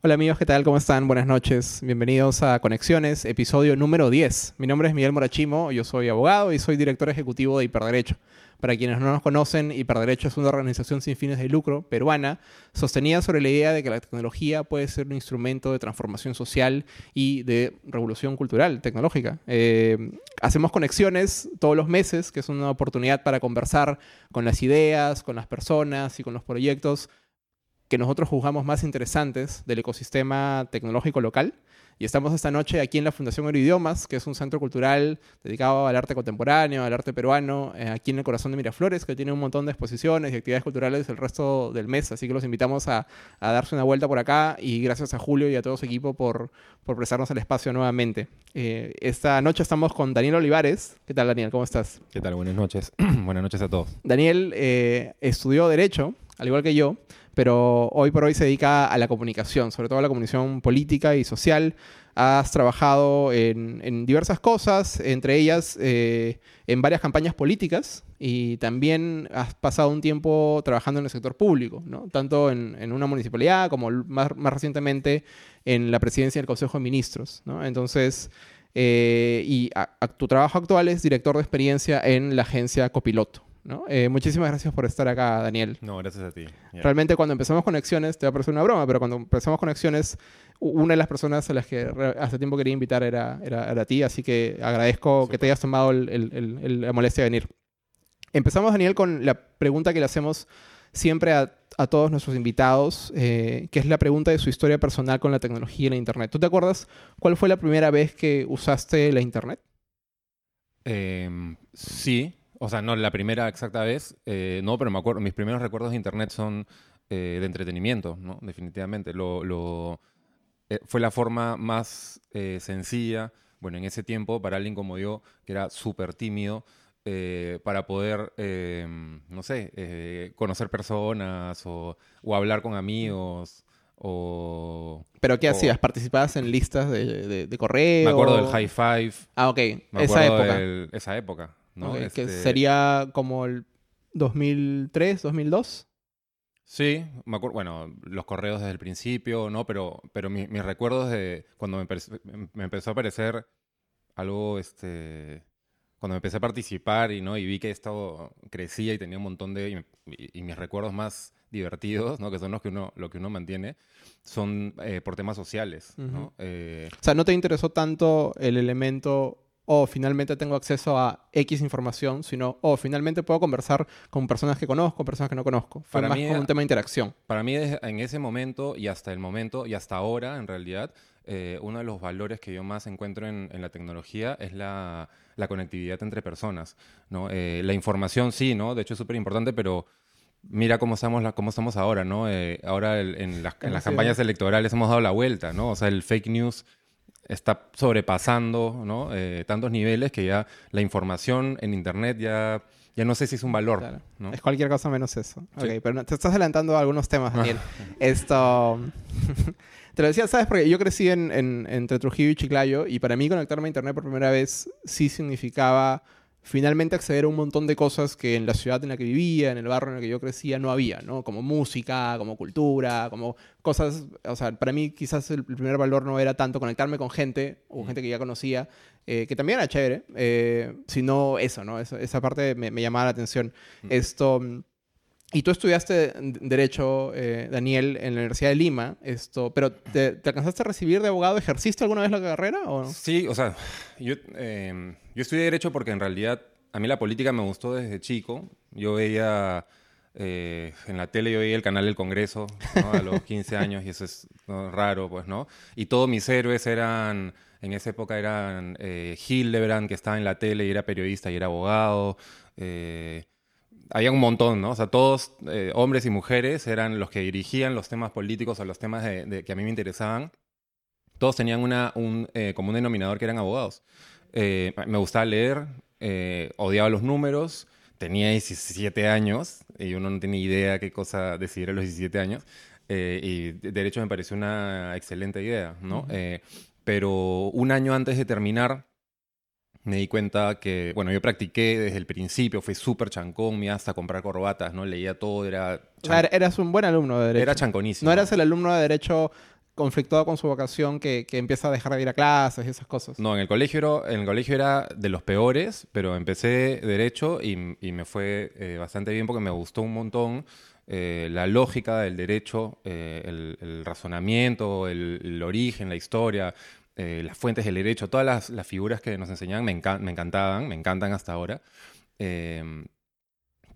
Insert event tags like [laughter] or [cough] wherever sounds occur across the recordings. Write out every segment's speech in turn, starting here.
Hola amigos, ¿qué tal? ¿Cómo están? Buenas noches. Bienvenidos a Conexiones, episodio número 10. Mi nombre es Miguel Morachimo, yo soy abogado y soy director ejecutivo de Hiperderecho. Para quienes no nos conocen, Hiperderecho es una organización sin fines de lucro peruana sostenida sobre la idea de que la tecnología puede ser un instrumento de transformación social y de revolución cultural, tecnológica. Eh, hacemos conexiones todos los meses, que es una oportunidad para conversar con las ideas, con las personas y con los proyectos que nosotros juzgamos más interesantes del ecosistema tecnológico local. Y estamos esta noche aquí en la Fundación Euroidiomas, que es un centro cultural dedicado al arte contemporáneo, al arte peruano, eh, aquí en el corazón de Miraflores, que tiene un montón de exposiciones y actividades culturales el resto del mes. Así que los invitamos a, darse una vuelta por acá y gracias a Julio y a todo su equipo por, por prestarnos el espacio nuevamente. Eh, esta noche estamos con Daniel Olivares. ¿Qué tal, Daniel? ¿Cómo estás? ¿Qué tal? Buenas noches. [clears throat] Buenas noches a todos. Daniel eh, estudió Derecho, al igual que yo pero hoy por hoy se dedica a la comunicación, sobre todo a la comunicación política y social. Has trabajado en, diversas cosas, entre ellas eh, en varias campañas políticas y también has pasado un tiempo trabajando en el sector público, ¿no? tanto en, una municipalidad como más, recientemente en la presidencia del Consejo de Ministros. ¿no? Entonces, eh, y tu trabajo actual es director de experiencia en la agencia Copiloto. Eh, muchísimas gracias por estar acá, Daniel. No, gracias a ti. Realmente cuando empezamos conexiones, te va a parecer una broma, pero cuando empezamos conexiones, una de las personas a las que hace tiempo quería invitar era, era, era ti, así que agradezco que te hayas tomado la molestia de venir. Empezamos, Daniel, con la pregunta que le hacemos siempre a, todos nuestros invitados, eh, que es la pregunta de su historia personal con la tecnología y la Internet. ¿Tú te acuerdas cuál fue la primera vez que usaste la Internet? Em, sí, o sea, no la primera exacta vez, eh, no, pero me acuerdo, mis primeros recuerdos de internet son eh, de entretenimiento, ¿no? Definitivamente. Lo, lo eh, fue la forma más sencilla, bueno, en ese tiempo, para alguien como yo, que era súper tímido, para poder, no sé, conocer personas o, o, hablar con amigos. O, ¿Pero qué hacías? ¿Participabas en listas de, de, correo? Me acuerdo del High Five. Ah, ok. esa época. esa época. Que este sería como el 2003, 2002. Sí, me acuerdo, bueno, los correos desde el principio, ¿no? Pero, pero mis, recuerdos de cuando me, empezó a aparecer algo, este, cuando empecé a participar y, ¿no? y vi que esto crecía y tenía un montón de, y, mis recuerdos más divertidos, ¿no? que son los que uno, lo que uno mantiene, son eh, por temas sociales. ¿no? Eh, o sea, ¿no te interesó tanto el elemento o finalmente tengo acceso a X información, sino, o finalmente puedo conversar con personas que conozco, personas que no conozco. Fue para más mí, como un tema de interacción. Para mí, en ese momento y hasta el momento y hasta ahora, en realidad, eh, uno de los valores que yo más encuentro en, la tecnología es la, conectividad entre personas. ¿no? Eh, la información sí, ¿no? De hecho es súper importante, pero mira cómo estamos, cómo estamos ahora, ¿no? Eh, ahora en, las, en las campañas electorales hemos dado la vuelta, ¿no? O sea, el fake news está sobrepasando ¿no? Eh, tantos niveles que ya la información en Internet ya, ya no sé si es un valor. Es cualquier cosa menos eso. pero te estás adelantando a algunos temas, Daniel. [laughs] Esto... [laughs] te lo decía, ¿sabes? Porque yo crecí en, entre Trujillo y Chiclayo y para mí conectarme a Internet por primera vez sí significaba finalmente acceder a un montón de cosas que en la ciudad en la que vivía, en el barrio en el que yo crecía, no había, ¿no? Como música, como cultura, como cosas, o sea, para mí quizás el primer valor no era tanto conectarme con gente, o gente que ya conocía, eh, que también era chévere, eh, sino eso, ¿no? Esa, parte me, llamaba la atención. Esto... Y tú estudiaste Derecho, eh, Daniel, en la Universidad de Lima, esto, pero ¿te, alcanzaste a recibir de abogado? ¿Ejerciste alguna vez la carrera o no? Sí, o sea, yo, em, yo estudié Derecho porque en realidad a mí la política me gustó desde chico. Yo veía eh, en la tele, yo veía el canal del Congreso a los 15 [laughs] años y eso es raro, pues, ¿no? Y todos mis héroes eran, en esa época eran eh, Hildebrand, que estaba en la tele y era periodista y era abogado. Eh, había un montón, ¿no? O sea, todos, eh, hombres y mujeres, eran los que dirigían los temas políticos o los temas de, que a mí me interesaban. Todos tenían una, un eh, común denominador que eran abogados. Eh, me gustaba leer, odiaba los números, tenía 17 años y uno no tenía idea qué cosa decidir a los 17 años. y derecho me pareció una excelente idea, ¿no? pero un año antes de terminar me di cuenta que, bueno, yo practiqué desde el principio, fui súper chancón, me hasta comprar corbatas, ¿no? Leía todo, era... eras un buen alumno de Derecho. Era chanconísimo. No eras el alumno de Derecho conflictuado con su vocación que, que empieza a dejar de ir a clases y esas cosas. No, en el colegio era, en el colegio era de los peores, pero empecé derecho y, y me fue eh, bastante bien porque me gustó un montón eh, la lógica del derecho, eh, el, el razonamiento, el, el origen, la historia, eh, las fuentes del derecho, todas las, las figuras que nos enseñaban me, encan- me encantaban, me encantan hasta ahora. Eh,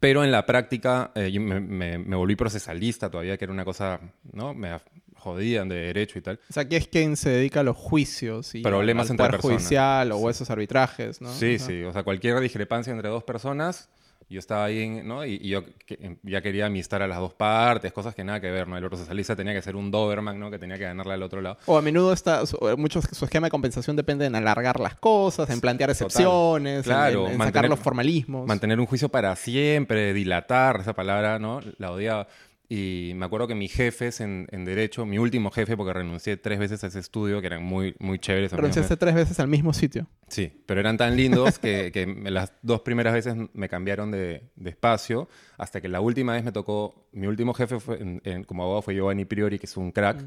pero en la práctica eh, yo me, me- me volví procesalista todavía, que era una cosa, ¿no? Me jodían de derecho y tal. O sea, aquí es quien se dedica a los juicios y Problemas al entre personas. judicial o esos arbitrajes, ¿no? Sí, Ajá. sí, o sea, cualquier discrepancia entre dos personas, yo estaba ahí, en- ¿no? Y, y yo que- ya quería amistar a las dos partes, cosas que nada que ver, ¿no? El procesalista tenía que ser un Doberman, ¿no? Que tenía que ganarle al otro lado. O a menudo está, su, muchos, su esquema de compensación depende en alargar las cosas, en plantear excepciones, en- Claro, en, en sacar mantener- los formalismos. Mantener un juicio para siempre, dilatar, esa palabra, ¿no? La odiaba. Y me acuerdo que mis jefes en, en Derecho, mi último jefe, porque renuncié tres veces a ese estudio, que eran muy, muy chéveres. Renunciaste tres veces al mismo sitio. Sí, pero eran tan lindos que, que las dos primeras veces me cambiaron de, de espacio, hasta que la última vez me tocó, mi último jefe fue, en- en- como abogado fue Giovanni Priori, que es un crack,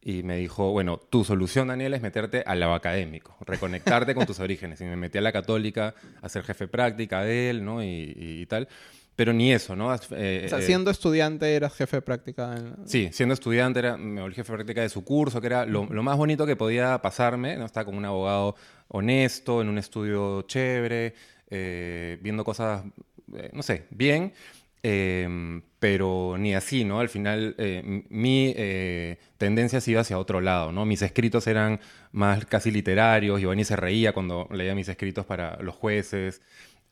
y me dijo, bueno, tu solución, Daniel, es meterte al lado académico, reconectarte con tus orígenes. Y me metí a la católica a ser jefe práctica de él, ¿no? Y, y- y tal. Pero ni eso, ¿no? Eh, O sea, eh, siendo estudiante eras jefe de práctica. en- Sí, siendo estudiante era, me volví jefe de práctica de su curso, que era lo, lo más bonito que podía pasarme, ¿no? Estaba como un abogado honesto, en un estudio chévere, eh, viendo cosas, eh, no sé, bien, pero ni así, ¿no? Al final mi tendencia se iba hacia otro lado, ¿no? Mis escritos eran más casi literarios, Giovanni se reía cuando leía mis escritos para los jueces,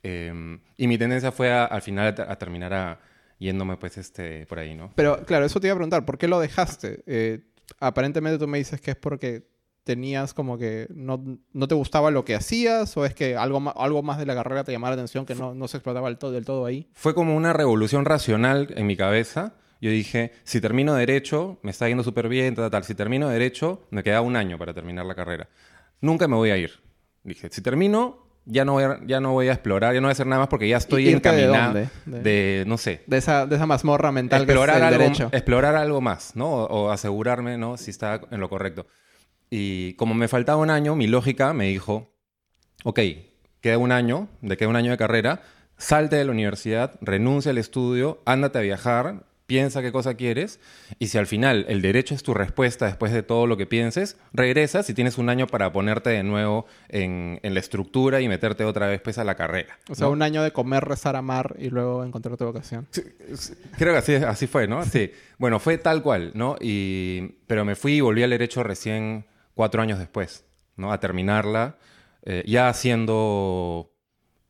eh, y mi tendencia fue a- al final a, a terminar a, yéndome pues este, por ahí, ¿no? Pero claro, eso te iba a preguntar, ¿por qué lo dejaste? Eh, aparentemente tú me dices que es porque tenías como que no, no te gustaba lo que hacías o es que algo algo más de la carrera te llamaba la atención que no, no se explotaba del todo, del todo ahí. Fue como una revolución racional en mi cabeza. Yo dije, si termino derecho, me está yendo súper bien, tal, tal. Si termino derecho, me queda un año para terminar la carrera. Nunca me voy a ir. Dije, si termino, ya no voy a, ya no voy a explorar, ya no voy a hacer nada más porque ya estoy ¿Irte de encaminado dónde? de, De- no sé, De esa, de esa mazmorra mental explorar que es el algo, derecho. explorar algo más, ¿no? O, o asegurarme, ¿no? Si está en lo correcto. Y como me faltaba un año, mi lógica me dijo, ok, queda un año, de queda un año de carrera, salte de la universidad, renuncia al estudio, ándate a viajar, piensa qué cosa quieres, y si al final el derecho es tu respuesta después de todo lo que pienses, regresas y tienes un año para ponerte de nuevo en, en la estructura y meterte otra vez pues a la carrera. O sea, ¿no? un año de comer, rezar, amar y luego encontrar tu vocación. Creo que así, así fue, ¿no? Sí. Bueno, fue tal cual, ¿no? Y, pero me fui y volví al derecho recién cuatro años después, ¿no? A terminarla, eh, ya siendo...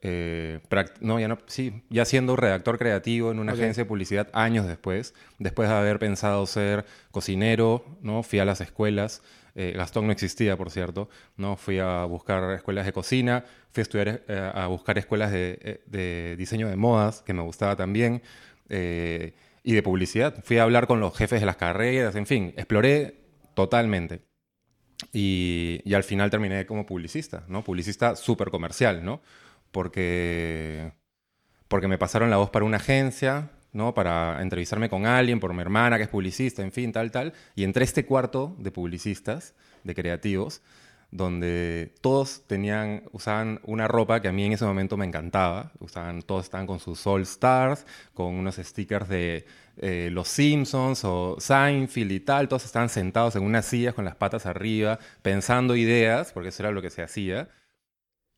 eh, no, ya no, sí, ya siendo redactor creativo en una Ok. agencia de publicidad años después, después de haber pensado ser cocinero, ¿no? Fui a las escuelas, eh, Gastón no existía, por cierto, ¿no? Fui a buscar escuelas de cocina, fui a estudiar, eh, a buscar escuelas de, eh, de diseño de modas, que me gustaba también, eh, y de publicidad. Fui a hablar con los jefes de las carreras, en fin, exploré totalmente. Y, y al final terminé como publicista, ¿no? Publicista súper comercial, ¿no? Porque, porque me pasaron la voz para una agencia, ¿no? Para entrevistarme con alguien, por mi hermana que es publicista, en fin, tal, tal. Y entré a este cuarto de publicistas, de creativos, donde todos tenían, usaban una ropa que a mí en ese momento me encantaba. Usaban, todos estaban con sus All Stars, con unos stickers de eh, Los Simpsons o Seinfeld y tal. Todos estaban sentados en unas sillas con las patas arriba, pensando ideas, porque eso era lo que se hacía.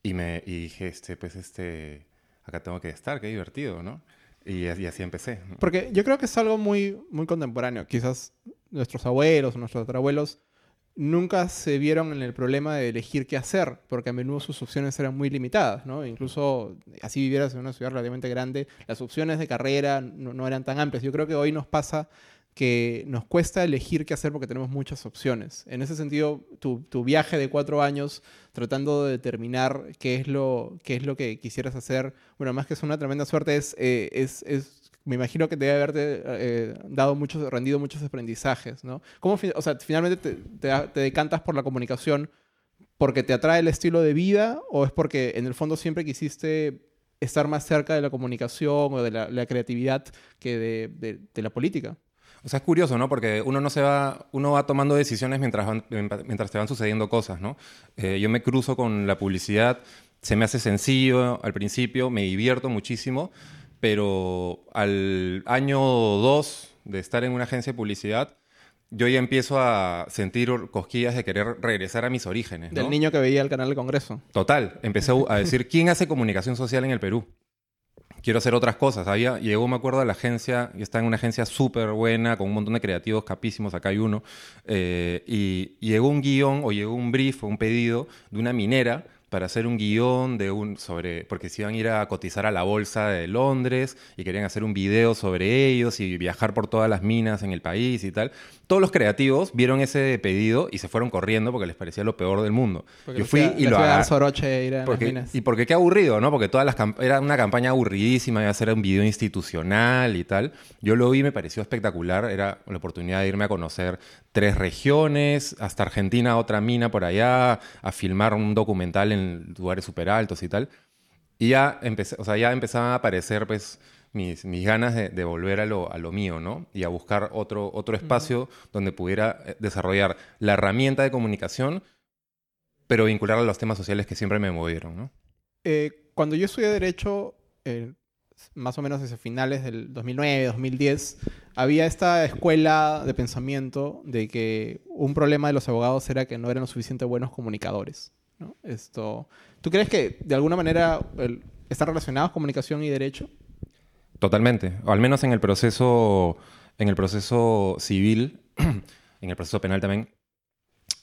Y, me, y dije, este, pues este, acá tengo que estar, qué divertido, ¿no? Y, y así empecé. Porque yo creo que es algo muy, muy contemporáneo. Quizás nuestros abuelos nuestros tatarabuelos nunca se vieron en el problema de elegir qué hacer, porque a menudo sus opciones eran muy limitadas, ¿no? Incluso así vivieras en una ciudad relativamente grande, las opciones de carrera no, no eran tan amplias. Yo creo que hoy nos pasa que nos cuesta elegir qué hacer porque tenemos muchas opciones. En ese sentido, tu, viaje de cuatro años tratando de determinar qué es lo, qué es lo que quisieras hacer, bueno, más que es una tremenda suerte, es, eh, es, es me imagino que debe haberte eh, dado muchos, rendido muchos aprendizajes, ¿no? ¿Cómo, o sea, finalmente te, decantas por la comunicación porque te atrae el estilo de vida o es porque en el fondo siempre quisiste estar más cerca de la comunicación o de la, creatividad que de la política? O sea, es curioso, ¿no? Porque uno no se va, uno va tomando decisiones mientras, van- mientras te van sucediendo cosas, ¿no? Eh, yo me cruzo con la publicidad, se me hace sencillo al principio, me divierto muchísimo, pero al año dos de estar en una agencia de publicidad, yo ya empiezo a sentir cosquillas de querer regresar a mis orígenes, ¿no? Del niño que veía el canal del Congreso. Total, empecé a decir, [laughs] ¿quién hace comunicación social en el Perú? Quiero hacer otras cosas. Había, llegó, me acuerdo, a la agencia, y estaba en una agencia súper buena, con un montón de creativos capísimos, acá hay uno, eh, y llegó un guion, o llegó un brief, o un pedido de una minera para hacer un guion de un, sobre, porque se iban a ir a cotizar a la bolsa de Londres y querían hacer un video sobre ellos y viajar por todas las minas en el país y tal. Todos los creativos vieron ese pedido y se fueron corriendo porque les parecía lo peor del mundo. Porque Yo fui iba- y lo a agarré. soroche ir a las Porque, minas. y porque qué aburrido, ¿no? Porque todas las era una campaña aburridísima, iba a ser un video institucional y tal. Yo lo vi, me pareció espectacular. Era la oportunidad de irme a conocer tres regiones, hasta Argentina, otra mina por allá, a filmar un documental en lugares súper altos y tal. Y ya, empecé, o sea, ya empezaban a aparecer, pues, mis, mis ganas de, de volver a lo, a lo mío, ¿no? Y a buscar otro, otro espacio donde pudiera eh, desarrollar la herramienta de comunicación, pero vincularla a los temas sociales que siempre me movieron, ¿no? Eh, cuando yo estudié Derecho, eh, más o menos desde finales del 2009, 2010, había esta escuela de pensamiento de que un problema de los abogados era que no eran lo suficientemente buenos comunicadores. ¿no? Esto, ¿Tú crees que de alguna manera el- están relacionados comunicación y derecho? Totalmente. O al menos en el proceso, en el proceso civil, [clears throat] en el proceso penal también.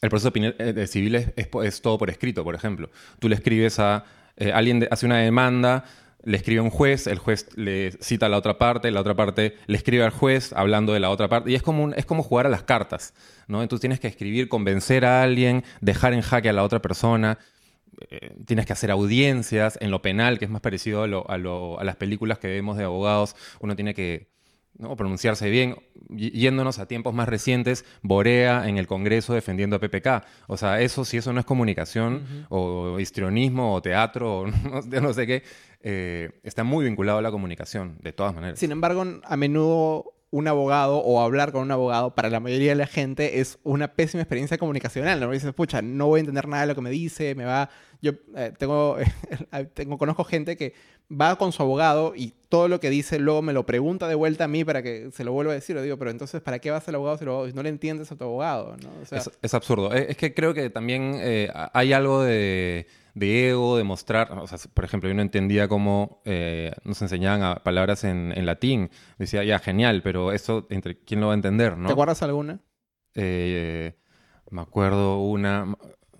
El proceso eh, civil es, es todo por escrito, por ejemplo. Tú le escribes a eh, alguien, de- hace una demanda, le escribe a un juez, el juez le cita a la otra parte, la otra parte le escribe al juez hablando de la otra parte. Y es como, un- es como jugar a las cartas, ¿no? Entonces tienes que escribir, convencer a alguien, dejar en jaque a la otra persona eh, tienes que hacer audiencias en lo penal, que es más parecido a, lo- a lo- a las películas que vemos de abogados. Uno tiene que ¿no? pronunciarse bien. Yéndonos a tiempos más recientes, Borea en el Congreso defendiendo a PPK. O sea, eso, si eso no es comunicación, o histrionismo, o teatro, o [laughs] no, yo no sé qué, eh, está muy vinculado a la comunicación, de todas maneras. Sin embargo, a menudo un abogado o hablar con un abogado para la mayoría de la gente es una pésima experiencia comunicacional. ¿no? Dices, pucha, no voy a entender nada de lo que me dice, me va... Yo eh, tengo, [laughs] tengo, conozco gente que va con su abogado y todo lo que dice luego me lo pregunta de vuelta a mí para que se lo vuelva a decir. Le digo, pero entonces, ¿para qué vas al abogado si, lo- no le entiendes a tu abogado? Es, absurdo. Es, es que creo que también eh, hay algo de, de ego, de mostrar. O sea, por ejemplo, yo no entendía cómo eh, nos enseñaban a palabras en, en latín. Decía, ya, genial, pero eso, entre ¿quién lo va a entender? ¿no? ¿Te acuerdas alguna? Eh, me acuerdo una.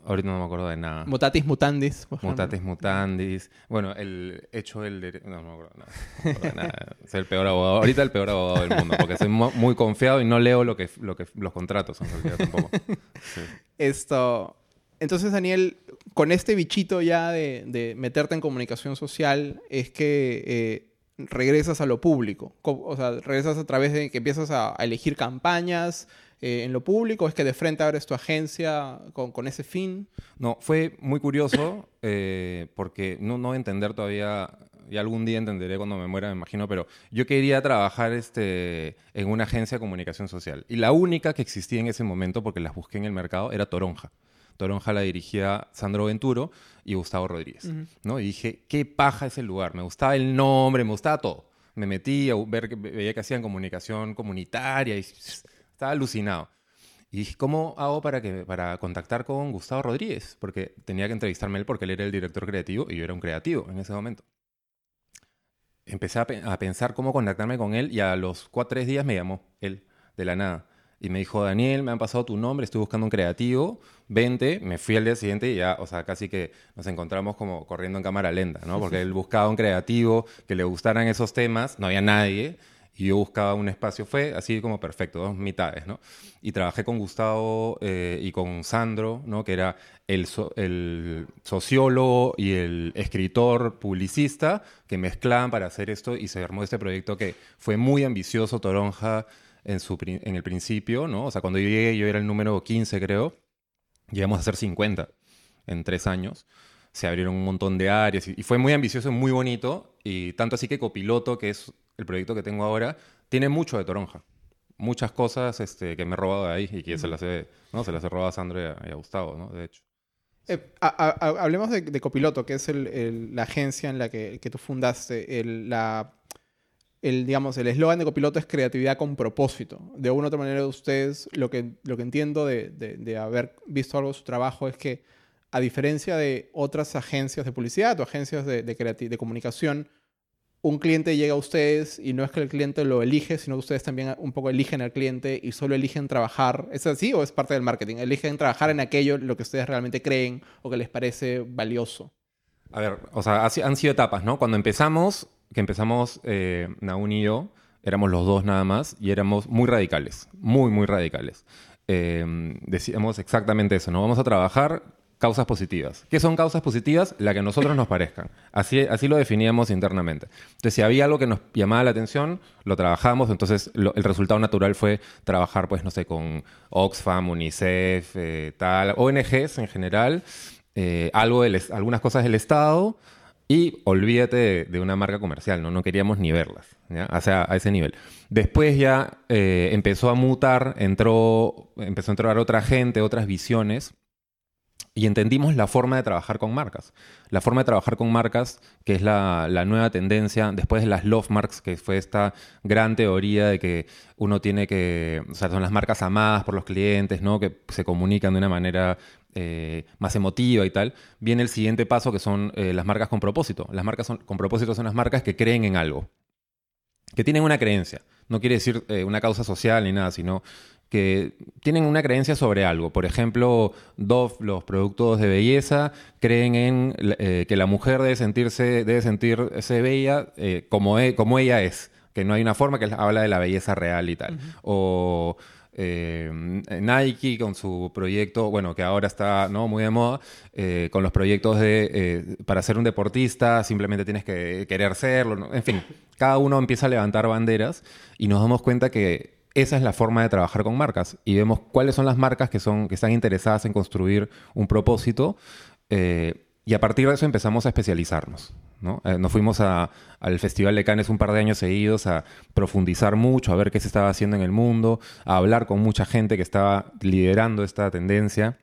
Ahorita no me acuerdo de nada. Mutatis mutandis. por. Mutatis mutandis. Bueno, el hecho el derecho. No, no me acuerdo nada. No me acuerdo de nada. [laughs] Soy el peor abogado. Ahorita el peor abogado del mundo. Porque soy mu- muy confiado y no leo lo que, lo que, los contratos en realidad tampoco. Sí. [laughs] Esto. Entonces, Daniel, con este bichito ya de, meterte en comunicación social, es que eh, regresas a lo público. Co- O sea, regresas a través de que empiezas a, a elegir campañas eh, en lo público. Es que de frente abres tu agencia con, con ese fin. No, fue muy curioso eh, porque no, no entender todavía, y algún día entenderé cuando me muera, me imagino, pero yo quería trabajar este, en una agencia de comunicación social. Y la única que existía en ese momento, porque las busqué en el mercado, era Toronja. Toronja la dirigía Sandro Venturo y Gustavo Rodríguez. ¿no? Y dije, qué paja ese lugar. Me gustaba el nombre, me gustaba todo. Me metí a ver que veía que hacían comunicación comunitaria y estaba alucinado. Y dije, ¿cómo hago para, que, para contactar con Gustavo Rodríguez? Porque tenía que entrevistarme él porque él era el director creativo y yo era un creativo en ese momento. Empecé a, pe- a pensar cómo contactarme con él y a los cuatro, tres días me llamó él, de la nada. Y me dijo, Daniel, me han pasado tu nombre, estoy buscando un creativo, vente. Me fui al día siguiente y ya, o sea, casi que nos encontramos como corriendo en cámara lenta, ¿no? Porque él buscaba un creativo que le gustaran esos temas, no había nadie. Y yo buscaba un espacio, fue así como perfecto, dos mitades, ¿no? Y trabajé con Gustavo eh, y con Sandro, ¿no? Que era el, so- el sociólogo y el escritor publicista que mezclaban para hacer esto y se armó este proyecto que fue muy ambicioso, Toronja, en, su, en el principio, ¿no? O sea, cuando yo llegué, yo era el número 15, creo. Llegamos a ser 50 en tres años. Se abrieron un montón de áreas y, fue muy ambicioso y muy bonito. Y tanto así que Copiloto, que es el proyecto que tengo ahora, tiene mucho de Toronja. muchas cosas este, que me he robado de ahí y que se las he, se las he robado a Sandro y a, Gustavo, ¿no? De hecho. Eh, hablemos de, Copiloto, que es la agencia en la que, que tú fundaste. El, digamos, el eslogan de Copiloto es creatividad con propósito. De una u otra manera, ustedes, lo que, lo que entiendo de, de- haber visto algo de su trabajo es que, a diferencia de otras agencias de publicidad o agencias de, de, de comunicación, un cliente llega a ustedes y no es que el cliente lo elige, sino que ustedes también un poco eligen al cliente y solo eligen trabajar. ¿Es así o es parte del marketing? Eligen trabajar en aquello, lo que ustedes realmente creen o que les parece valioso. A ver, o sea, han sido etapas, ¿no? Cuando empezamos, que empezamos eh, Naun y yo, éramos los dos nada más y éramos muy radicales, muy, muy radicales. Eh, decíamos exactamente eso, ¿no? Vamos a trabajar causas positivas. ¿Qué son causas positivas? La que a nosotros nos parezcan. Así, así lo definíamos internamente. Entonces, si había algo que nos llamaba la atención, lo trabajamos. Entonces, lo- el resultado natural fue trabajar, pues, no sé, con Oxfam, UNICEF, eh, tal, ONGs en general, eh, algo del algunas cosas del Estado y olvídate de, una marca comercial, ¿no? No queríamos ni verlas, ¿ya? O sea, a ese nivel. Después ya eh, empezó a mutar, entró, empezó a entrar otra gente, otras visiones y entendimos la forma de trabajar con marcas. La forma de trabajar con marcas, que es la, la nueva tendencia, después de las love marks, que fue esta gran teoría de que uno tiene que, o sea, son las marcas amadas por los clientes, ¿no? Que se comunican de una manera eh, más emotiva y tal. Viene el siguiente paso, que son eh, las marcas con propósito. Las marcas son- con propósito son las marcas que creen en algo, que tienen una creencia. No quiere decir eh, una causa social ni nada, sino que tienen una creencia sobre algo. Por ejemplo, Dove, los productos de belleza, creen en que la mujer debe sentirse, debe sentirse bella como, e- como ella es. Que no hay una forma que habla de la belleza real y tal. O eh, Nike con su proyecto, bueno, que ahora está ¿no? muy de moda, eh, con los proyectos de, eh, para ser un deportista simplemente tienes que querer serlo, en fin, cada uno empieza a levantar banderas y nos damos cuenta que esa es la forma de trabajar con marcas y vemos cuáles son las marcas que, son, que están interesadas en construir un propósito eh, y a partir de eso empezamos a especializarnos. ¿No? Eh, nos fuimos al Festival de Cannes un par de años seguidos a profundizar mucho, a ver qué se estaba haciendo en el mundo, a hablar con mucha gente que estaba liderando esta tendencia.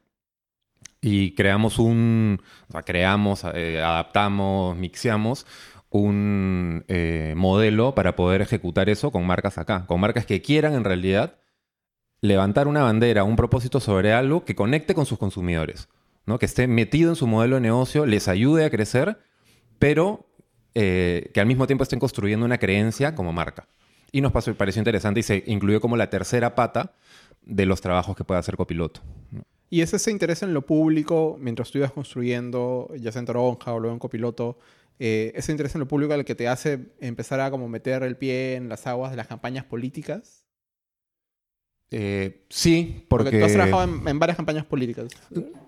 Y creamos un, o sea, creamos, eh, adaptamos, mixeamos un eh, modelo para poder ejecutar eso con marcas acá, con marcas que quieran en realidad levantar una bandera, un propósito sobre algo que conecte con sus consumidores, ¿no? que esté metido en su modelo de negocio, les ayude a crecer, pero eh, que al mismo tiempo estén construyendo una creencia como marca. Y nos pasó, pareció interesante y se incluyó como la tercera pata de los trabajos que puede hacer copiloto. Y es ese interés en lo público, mientras tú ibas construyendo, ya sea en Toronja o luego en Copiloto, eh, ese interés en lo público el que te hace empezar a como meter el pie en las aguas de las campañas políticas. Eh, sí, Porque, porque... tú has trabajado en, en varias campañas políticas.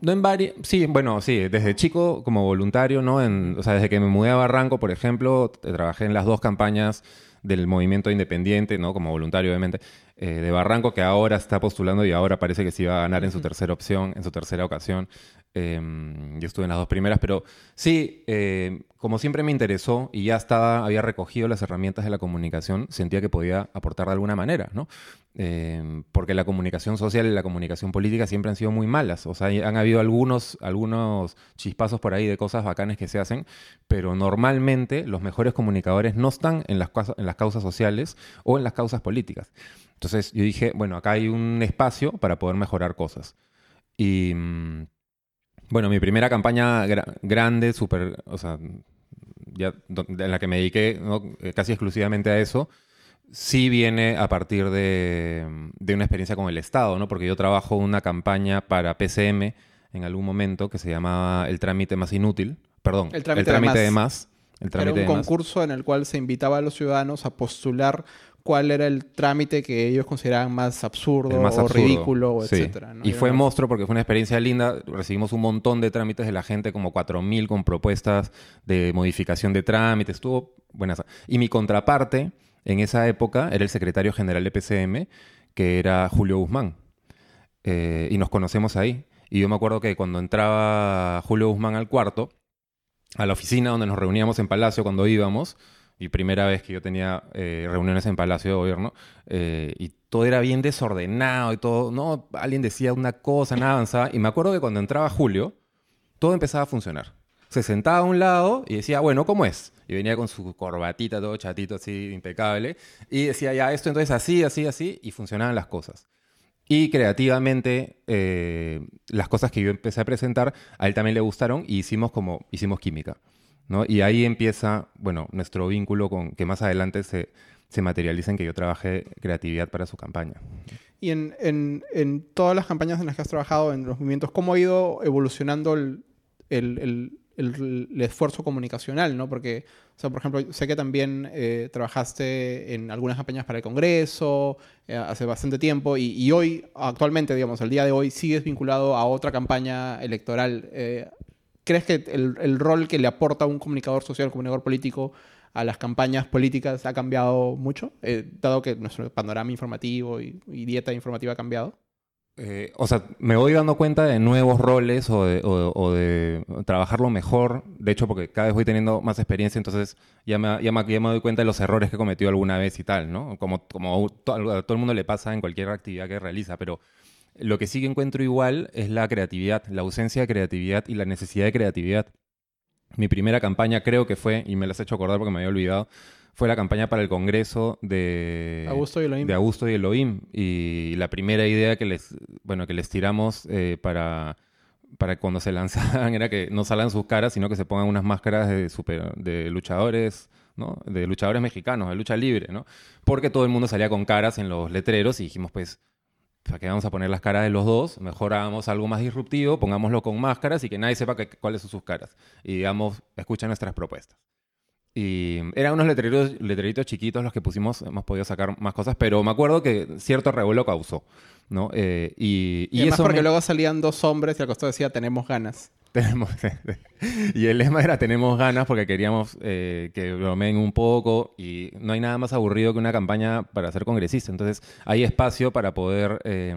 No en varias, sí, bueno, sí, desde chico como voluntario, ¿no? En, o sea, desde que me mudé a Barranco, por ejemplo, trabajé en las dos campañas del movimiento independiente, ¿no? Como voluntario, obviamente, eh, de Barranco, que ahora está postulando y ahora parece que sí va a ganar en su tercera opción, en su tercera ocasión. Eh, yo estuve en las dos primeras, pero sí, eh, como siempre me interesó y ya estaba, había recogido las herramientas de la comunicación, sentía que podía aportar de alguna manera, ¿no? Eh, porque la comunicación social y la comunicación política siempre han sido muy malas. O sea, han habido algunos, algunos chispazos por ahí de cosas bacanes que se hacen, pero normalmente los mejores comunicadores no están en las, en las causas sociales o en las causas políticas. Entonces yo dije, bueno, acá hay un espacio para poder mejorar cosas. Y mm, bueno, mi primera campaña gra- grande, súper, o sea, ya en la que me dediqué ¿no? Eh, casi exclusivamente a eso, sí viene a partir de, de una experiencia con el Estado, ¿no? Porque yo trabajo una campaña para PCM en algún momento que se llamaba El trámite más inútil. Perdón, El trámite de más. de más. El Era trámite un de más. concurso en el cual se invitaba a los ciudadanos a postular cuál era el trámite que ellos consideraban más absurdo, más o absurdo. ridículo, o Sí. etcétera. ¿no? Y fue monstruo porque fue una experiencia linda. Recibimos un montón de trámites de la gente, como 4.000 con propuestas de modificación de trámites. Estuvo buena. esa. Y mi contraparte en esa época era el secretario general de PCM, que era Julio Guzmán. Eh, y nos conocemos ahí. Y yo me acuerdo que cuando entraba Julio Guzmán al cuarto, a la oficina donde nos reuníamos en Palacio cuando íbamos, y primera vez que yo tenía eh, reuniones en Palacio de Gobierno, eh, y todo era bien desordenado y todo, no, alguien decía una cosa, nada avanzaba, y me acuerdo que cuando entraba Julio, todo empezaba a funcionar. Se sentaba a un lado y decía, bueno, ¿cómo es? Y venía con su corbatita todo chatito, así, impecable, y decía, ya, esto entonces así, así, así, y funcionaban las cosas. Y creativamente, eh, las cosas que yo empecé a presentar, a él también le gustaron y hicimos como, hicimos química. Y ahí empieza, bueno, nuestro vínculo con que más adelante se, se materializa en que yo trabajé creatividad para su campaña. Y en, en, en, todas las campañas en las que has trabajado, en los movimientos, ¿cómo ha ido evolucionando el, el, el, esfuerzo comunicacional? ¿no? Porque, o sea, por ejemplo, sé que también eh, trabajaste en algunas campañas para el Congreso eh, hace bastante tiempo y, y, hoy, actualmente, digamos, el día de hoy, sigues vinculado a otra campaña electoral. Eh, ¿Crees que el, el, rol que le aporta un comunicador social, un comunicador político a las campañas políticas ha cambiado mucho, eh, dado que nuestro panorama informativo y, y dieta informativa ha cambiado? Eh, o sea, me voy dando cuenta de nuevos roles o de, o, o de, trabajarlo mejor. De hecho, porque cada vez voy teniendo más experiencia, entonces ya me, ya me, ya me doy cuenta de los errores que he cometido alguna vez y tal, ¿no? Como, como a todo el mundo le pasa en cualquier actividad que realiza, pero lo que sí que encuentro igual es la creatividad, la ausencia de creatividad y la necesidad de creatividad. Mi primera campaña creo que fue, y me las he hecho acordar porque me había olvidado, fue la campaña para el Congreso de Augusto y Elohim. De Augusto y Elohim. Y la primera idea que les, bueno, que les tiramos eh, para, para cuando se [laughs] lanzaban era que no salgan sus caras, sino que se pongan unas máscaras de, super, de luchadores, ¿no? De luchadores mexicanos, de lucha libre, ¿no? Porque todo el mundo salía con caras en los letreros y dijimos, pues, ¿para qué vamos a poner las caras de los dos? Mejor hagamos algo más disruptivo, pongámoslo con máscaras y que nadie sepa que, cuáles son sus caras. Y digamos, escuchen nuestras propuestas. Y eran unos letreritos, letreritos chiquitos los que pusimos, hemos podido sacar más cosas, pero me acuerdo que cierto revuelo causó, ¿no? Eh, y, y, y eso porque me... luego salían dos hombres y al costado decía, tenemos ganas. Tenemos, [laughs] y el lema era tenemos ganas porque queríamos eh, que bromeen un poco y no hay nada más aburrido que una campaña para ser congresista. Entonces hay espacio para poder eh,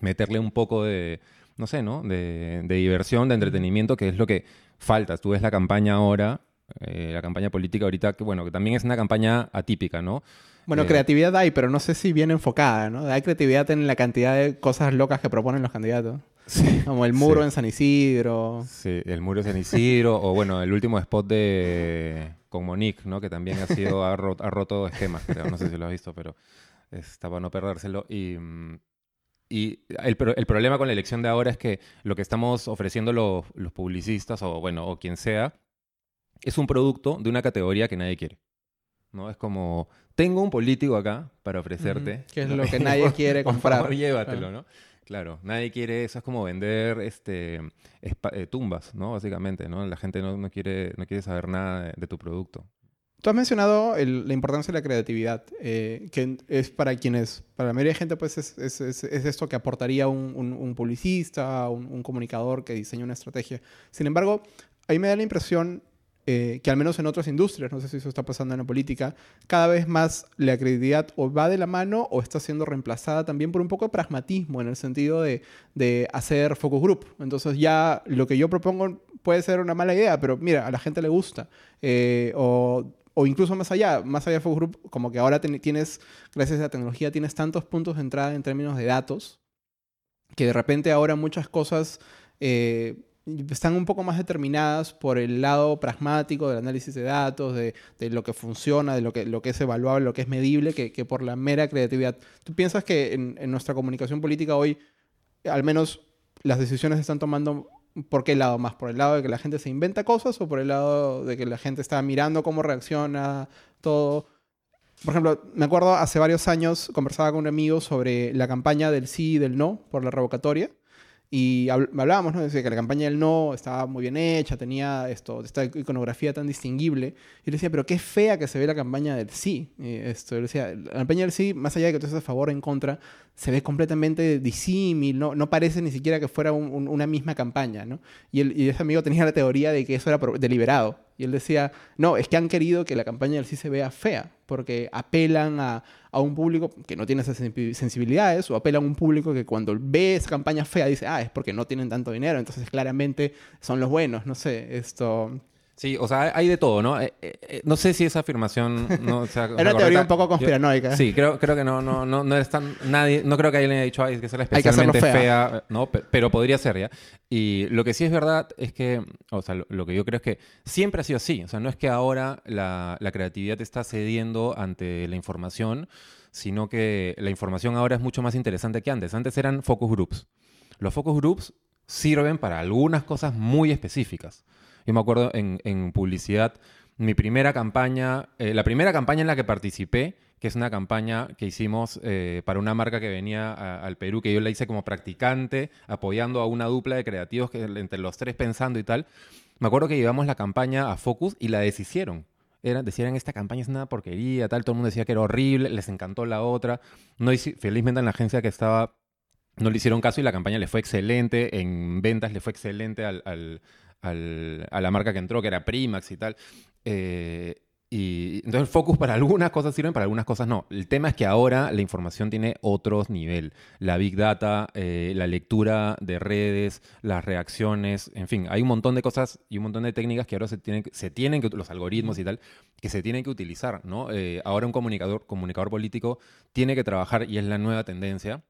meterle un poco de, no sé, ¿no? De, de, diversión, de entretenimiento, que es lo que falta. Tú ves la campaña ahora, eh, la campaña política ahorita, que bueno, que también es una campaña atípica, ¿no? Bueno, eh, creatividad hay, pero no sé si bien enfocada, ¿no? Hay creatividad en la cantidad de cosas locas que proponen los candidatos. Sí, Como el muro sí. en San Isidro. Sí, el muro en San Isidro, o bueno, el último spot de con Monique, ¿no? Que también ha sido, ha, roto, ha roto esquemas, creo. No sé si lo has visto, pero está para no perdérselo. Y, y el, el, problema con la elección de ahora es que lo que estamos ofreciendo los, los publicistas, o bueno, o quien sea, es un producto de una categoría que nadie quiere. ¿no? Es como, tengo un político acá para ofrecerte. -huh. Que es lo que [laughs] nadie quiere comprar. Por favor, llévatelo, ¿no? Claro, nadie quiere eso, es como vender este, eh, tumbas, ¿no? Básicamente, ¿no? La gente no, no, quiere, no quiere saber nada de, tu producto. Tú has mencionado la importancia de la creatividad, eh, que es para quienes, para la mayoría de gente, pues es, es, es, es esto que aportaría un, un, publicista, un, un, comunicador que diseña una estrategia. Sin embargo, ahí me da la impresión eh, que al menos en otras industrias, no sé si eso está pasando en la política, cada vez más la credibilidad o va de la mano o está siendo reemplazada también por un poco de pragmatismo en el sentido de, de hacer focus group. Entonces ya lo que yo propongo puede ser una mala idea, pero mira, a la gente le gusta. Eh, o, o, incluso más allá, más allá de focus group, como que ahora tienes, gracias a la tecnología, tienes tantos puntos de entrada en términos de datos, que de repente ahora muchas cosas... Eh, están un poco más determinadas por el lado pragmático del análisis de datos, de, de, lo que funciona, de lo que, lo que es evaluable, lo que es medible, que, que por la mera creatividad. ¿Tú piensas que en, en, nuestra comunicación política hoy, al menos las decisiones se están tomando por qué lado más? ¿Por el lado de que la gente se inventa cosas o por el lado de que la gente está mirando cómo reacciona todo? Por ejemplo, me acuerdo hace varios años conversaba con un amigo sobre la campaña del sí y del no por la revocatoria. Y hablábamos, ¿no? Decía que la campaña del no estaba muy bien hecha, tenía esto, esta iconografía tan distinguible. Y le decía, pero qué fea que se ve la campaña del sí. Y esto, le decía, la campaña del sí, más allá de que tú estés a favor o en contra, se ve completamente disímil, no, no parece ni siquiera que fuera un, un, una misma campaña, ¿no? Y, el, y ese amigo tenía la teoría de que eso era deliberado. Y él decía, no, es que han querido que la campaña del sí se vea fea, porque apelan a, a un público que no tiene esas sensibilidades, o apelan a un público que cuando ve esa campaña fea dice, ah, es porque no tienen tanto dinero, entonces claramente son los buenos, no sé, esto... Sí, o sea, hay de todo, ¿no? Eh, eh, eh, no sé si esa afirmación [laughs] no sea, Era una teoría un poco conspiranoica. sí, creo, creo que no, no, no, no es tan... Nadie, no creo que alguien haya dicho, ay, es que hacerlo especialmente fea. fea. ¿no? Pe- Pero podría ser, ¿ya? Y lo que sí es verdad es que, o sea, lo, lo que yo creo es que siempre ha sido así. O sea, no es que ahora la, la creatividad está cediendo ante la información, sino que la información ahora es mucho más interesante que antes. Antes eran focus groups. Los focus groups sirven para algunas cosas muy específicas. Yo me acuerdo en, publicidad, mi primera campaña, eh, la primera campaña en la que participé, que es una campaña que hicimos eh, para una marca que venía al Perú, que yo la hice como practicante, apoyando a una dupla de creativos que entre los tres pensando y tal. Me acuerdo que llevamos la campaña a Focus y la deshicieron. Decían, esta campaña es una porquería, tal, todo el mundo decía que era horrible, les encantó la otra. No hici- felizmente en la agencia que estaba no le hicieron caso y la campaña le fue excelente, en ventas le fue excelente al- a la marca que entró, que era Primax y tal. Eh, y entonces el focus para algunas cosas sirven, para algunas cosas no. El tema es que ahora la información tiene otros nivel. La big data, eh, la lectura de redes, las reacciones, en fin, hay un montón de cosas y un montón de técnicas que ahora se tienen, se tienen que, los algoritmos y tal, que se tienen que utilizar, ¿no? Eh, ahora un comunicador, comunicador político tiene que trabajar, y es la nueva tendencia,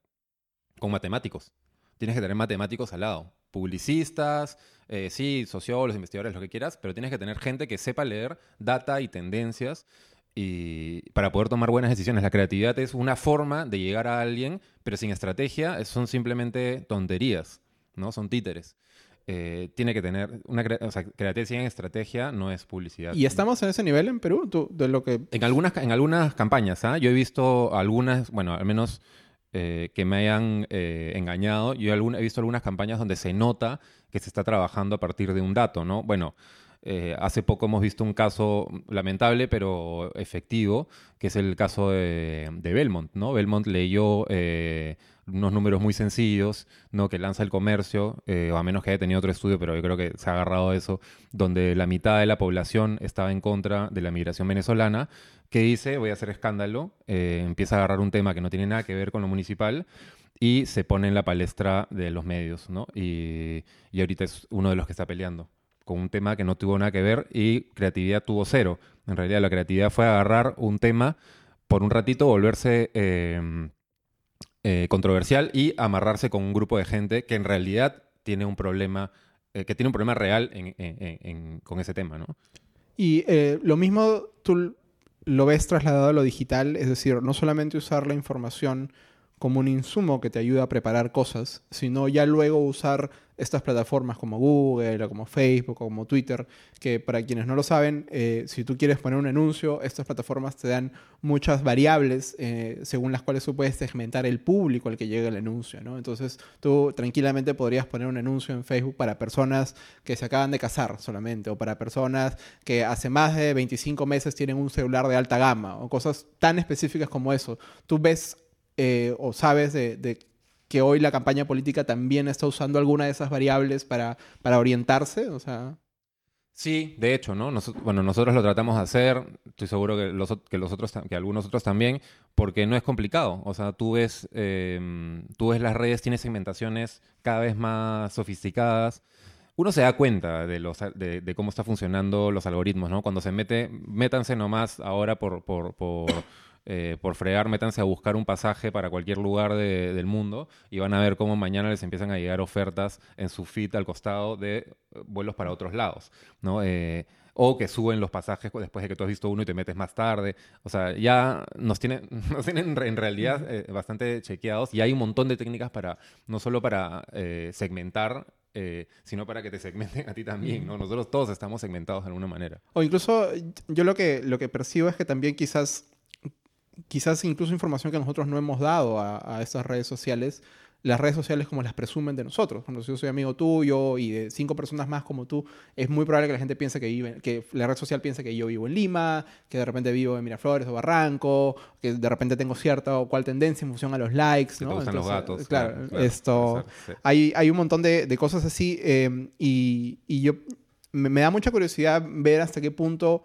con matemáticos. Tienes que tener matemáticos al lado. Publicistas, eh, sí, sociólogos, investigadores, lo que quieras, pero tienes que tener gente que sepa leer data y tendencias y para poder tomar buenas decisiones. La creatividad es una forma de llegar a alguien, pero sin estrategia son simplemente tonterías, ¿no? Son títeres. Eh, tiene que tener una o sea, creatividad sin estrategia no es publicidad. ¿Y estamos en ese nivel en Perú? ¿Tú, de lo que... En algunas, en algunas campañas, ¿ah? Yo he visto algunas, bueno, al menos eh, que me hayan eh, engañado. Yo algún- he visto algunas campañas donde se nota que se está trabajando a partir de un dato, ¿no? Bueno, eh, hace poco hemos visto un caso lamentable, pero efectivo, que es el caso de, Belmont, ¿no? Belmont leyó eh, unos números muy sencillos, ¿no? Que lanza el comercio, eh, a menos que haya tenido otro estudio, pero yo creo que se ha agarrado eso, donde la mitad de la población estaba en contra de la migración venezolana, que dice, voy a hacer escándalo, empieza a agarrar un tema que no tiene nada que ver con lo municipal y se pone en la palestra de los medios, ¿no? Y, y ahorita es uno de los que está peleando con un tema que no tuvo nada que ver y creatividad tuvo cero. En realidad la creatividad fue agarrar un tema por un ratito, volverse eh, eh, controversial y amarrarse con un grupo de gente que en realidad tiene un problema, eh, que tiene un problema real con ese tema, ¿no? Y eh, lo mismo tú lo ves trasladado a lo digital, es decir, no solamente usar la información como un insumo que te ayuda a preparar cosas, sino ya luego usar estas plataformas como Google o como Facebook o como Twitter, que para quienes no lo saben, eh, si tú quieres poner un anuncio, estas plataformas te dan muchas variables eh, según las cuales tú puedes segmentar el público al que llega el anuncio, ¿no? Entonces tú tranquilamente podrías poner un anuncio en Facebook para personas que se acaban de casar solamente, o para personas que hace más de 25 meses tienen un celular de alta gama, o cosas tan específicas como eso. Tú ves eh, o sabes de, de que hoy la campaña política también está usando alguna de esas variables para, para orientarse, o sea... Sí, de hecho, ¿no? Nos- bueno, nosotros lo tratamos de hacer, estoy seguro que los, que los otros, que algunos otros también, porque no es complicado. O sea, tú ves, eh, tú ves las redes, tienes segmentaciones cada vez más sofisticadas. Uno se da cuenta de, los, de, de cómo está funcionando los algoritmos, ¿no? Cuando se mete, métanse nomás ahora por, por, por, eh, por fregar, métanse a buscar un pasaje para cualquier lugar de- del mundo y van a ver cómo mañana les empiezan a llegar ofertas en su feed al costado de eh, vuelos para otros lados, ¿no? Eh, o que suben los pasajes después de que tú has visto uno y te metes más tarde. O sea, ya nos tienen, [laughs] nos tienen en re- en realidad eh, bastante chequeados y hay un montón de técnicas para, no solo para eh, segmentar, eh, sino para que te segmenten a ti también, ¿no? Nosotros todos estamos segmentados de alguna manera. O incluso yo lo que, lo que percibo es que también quizás, quizás incluso información que nosotros no hemos dado a, a estas redes sociales, las redes sociales como las presumen de nosotros. Cuando yo soy amigo tuyo y de cinco personas más como tú, es muy probable que la gente piense que vive, que la red social piense que yo vivo en Lima, que de repente vivo en Miraflores o Barranco, que de repente tengo cierta o cual tendencia en función a los likes, ¿no? te gustan los Entonces, gatos. Claro, claro, esto... puede ser, sí. Hay, hay un montón de, de cosas así eh, y, y yo me, me da mucha curiosidad ver hasta qué punto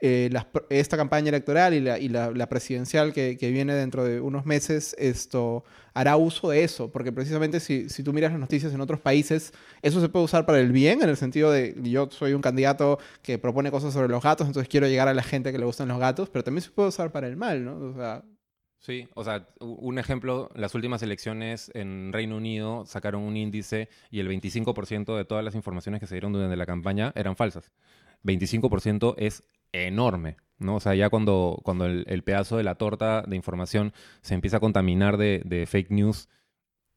eh, esta campaña electoral y la, presidencial que, viene dentro de unos meses esto hará uso de eso, porque precisamente si, tú miras las noticias en otros países, eso se puede usar para el bien, en el sentido de yo soy un candidato que propone cosas sobre los gatos, entonces quiero llegar a la gente que le gustan los gatos, pero también se puede usar para el mal, ¿no? O sea, Sí, o sea, un ejemplo, las últimas elecciones en Reino Unido sacaron un índice y el 25% de todas las informaciones que se dieron durante la campaña eran falsas. 25% es enorme, ¿no? O sea, ya cuando, cuando el, el pedazo de la torta de información se empieza a contaminar de, de fake news,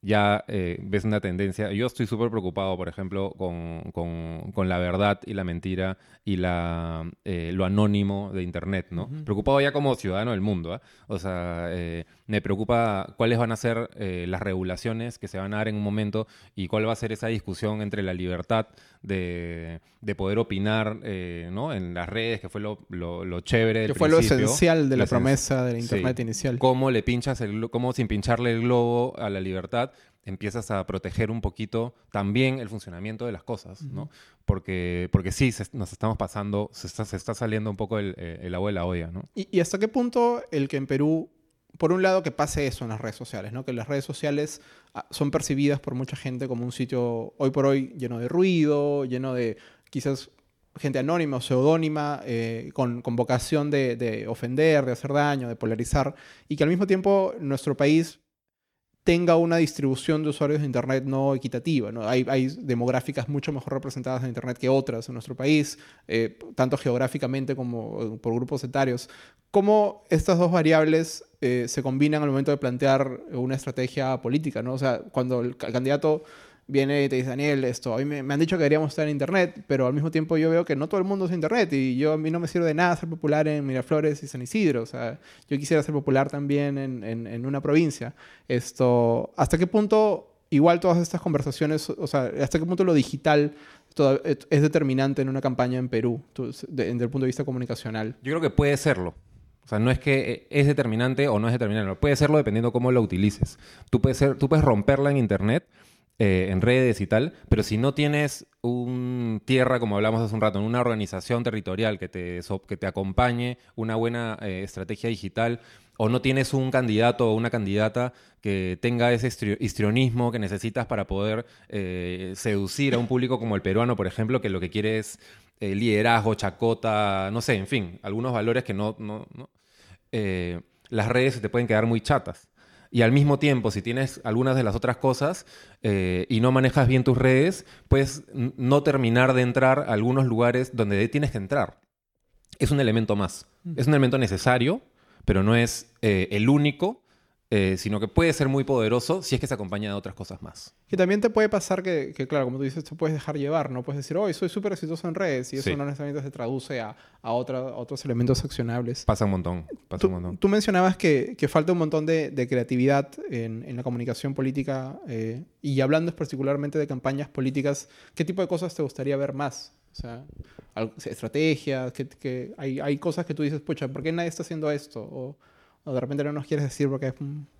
ya eh, ves una tendencia. Yo estoy súper preocupado, por ejemplo, con, con- con la verdad y la mentira y la, eh, lo anónimo de Internet, ¿no? Preocupado ya como ciudadano del mundo, ¿ah? O sea, eh, me preocupa cuáles van a ser eh, las regulaciones que se van a dar en un momento y cuál va a ser esa discusión entre la libertad de, de poder opinar, eh, ¿no? En las redes, que fue lo, lo, lo chévere del que fue lo principio. esencial de Lo la promesa de la Sí. Internet inicial. Cómo le pinchas el cómo sin pincharle el globo a la libertad empiezas a proteger un poquito también el funcionamiento de las cosas, ¿no? Porque, porque sí, se- nos estamos pasando, se está, se está saliendo un poco el, eh, el agua de la olla, ¿no? ¿Y, y hasta qué punto el que en Perú, por un lado, que pase eso en las redes sociales, ¿no? Que las redes sociales ah, son percibidas por mucha gente como un sitio hoy por hoy lleno de ruido, lleno de quizás gente anónima o seudónima, eh, con, con vocación de, de ofender, de hacer daño, de polarizar, y que al mismo tiempo nuestro país tenga una distribución de usuarios de Internet no equitativa. ¿no? Hay, hay demográficas mucho mejor representadas en Internet que otras en nuestro país, eh, tanto geográficamente como eh, por grupos etarios. ¿Cómo estas dos variables eh, se combinan al momento de plantear una estrategia política? ¿no? O sea, cuando el, ca- candidato viene y te dice, Daniel, esto, a mí me, han dicho que deberíamos estar en Internet, pero al mismo tiempo yo veo que no todo el mundo es Internet y yo a mí no me sirve de nada ser popular en Miraflores y San Isidro. O sea, yo quisiera ser popular también en, en- en una provincia. Esto, ¿hasta qué punto igual todas estas conversaciones, o sea, hasta qué punto lo digital es determinante en una campaña en Perú, desde el punto de vista comunicacional? Yo creo que puede serlo. Sea, no es que eh, es determinante o no es determinante. Puede serlo dependiendo cómo lo utilices. Tú puedes, romperla en internet, eh, en redes y tal, pero si no tienes un tierra, como hablamos hace un rato, una organización territorial que te, que te acompañe, una buena eh, estrategia digital, o no tienes un candidato o una candidata que tenga ese histri- histrionismo que necesitas para poder seducir a un público como el peruano, por ejemplo, que lo que quiere es liderazgo, chacota, no sé, en fin, algunos valores que no... no- no- eh, las redes se te pueden quedar muy chatas. Y al mismo tiempo, si tienes algunas de las otras cosas eh, y no manejas bien tus redes, puedes no terminar de entrar a algunos lugares donde tienes que entrar. Es un elemento más. Es un elemento necesario, pero no es eh, el único, eh, sino que puede ser muy poderoso si es que se acompaña de otras cosas más. Que también te puede pasar que, que, claro, como tú dices, te puedes dejar llevar, ¿no? Puedes decir, hoy soy súper exitoso en redes y eso Sí. no necesariamente se traduce a, a, otra- a otros elementos accionables. Pasa un montón, pasa Tú, un montón. tú mencionabas que, que falta un montón de, de creatividad en, en la comunicación política eh, y hablando particularmente de campañas políticas, ¿qué tipo de cosas te gustaría ver más? O sea, estrategias, que, que hay, hay cosas que tú dices, pucha, ¿por qué nadie está haciendo esto? O, o de repente no nos quieres decir porque es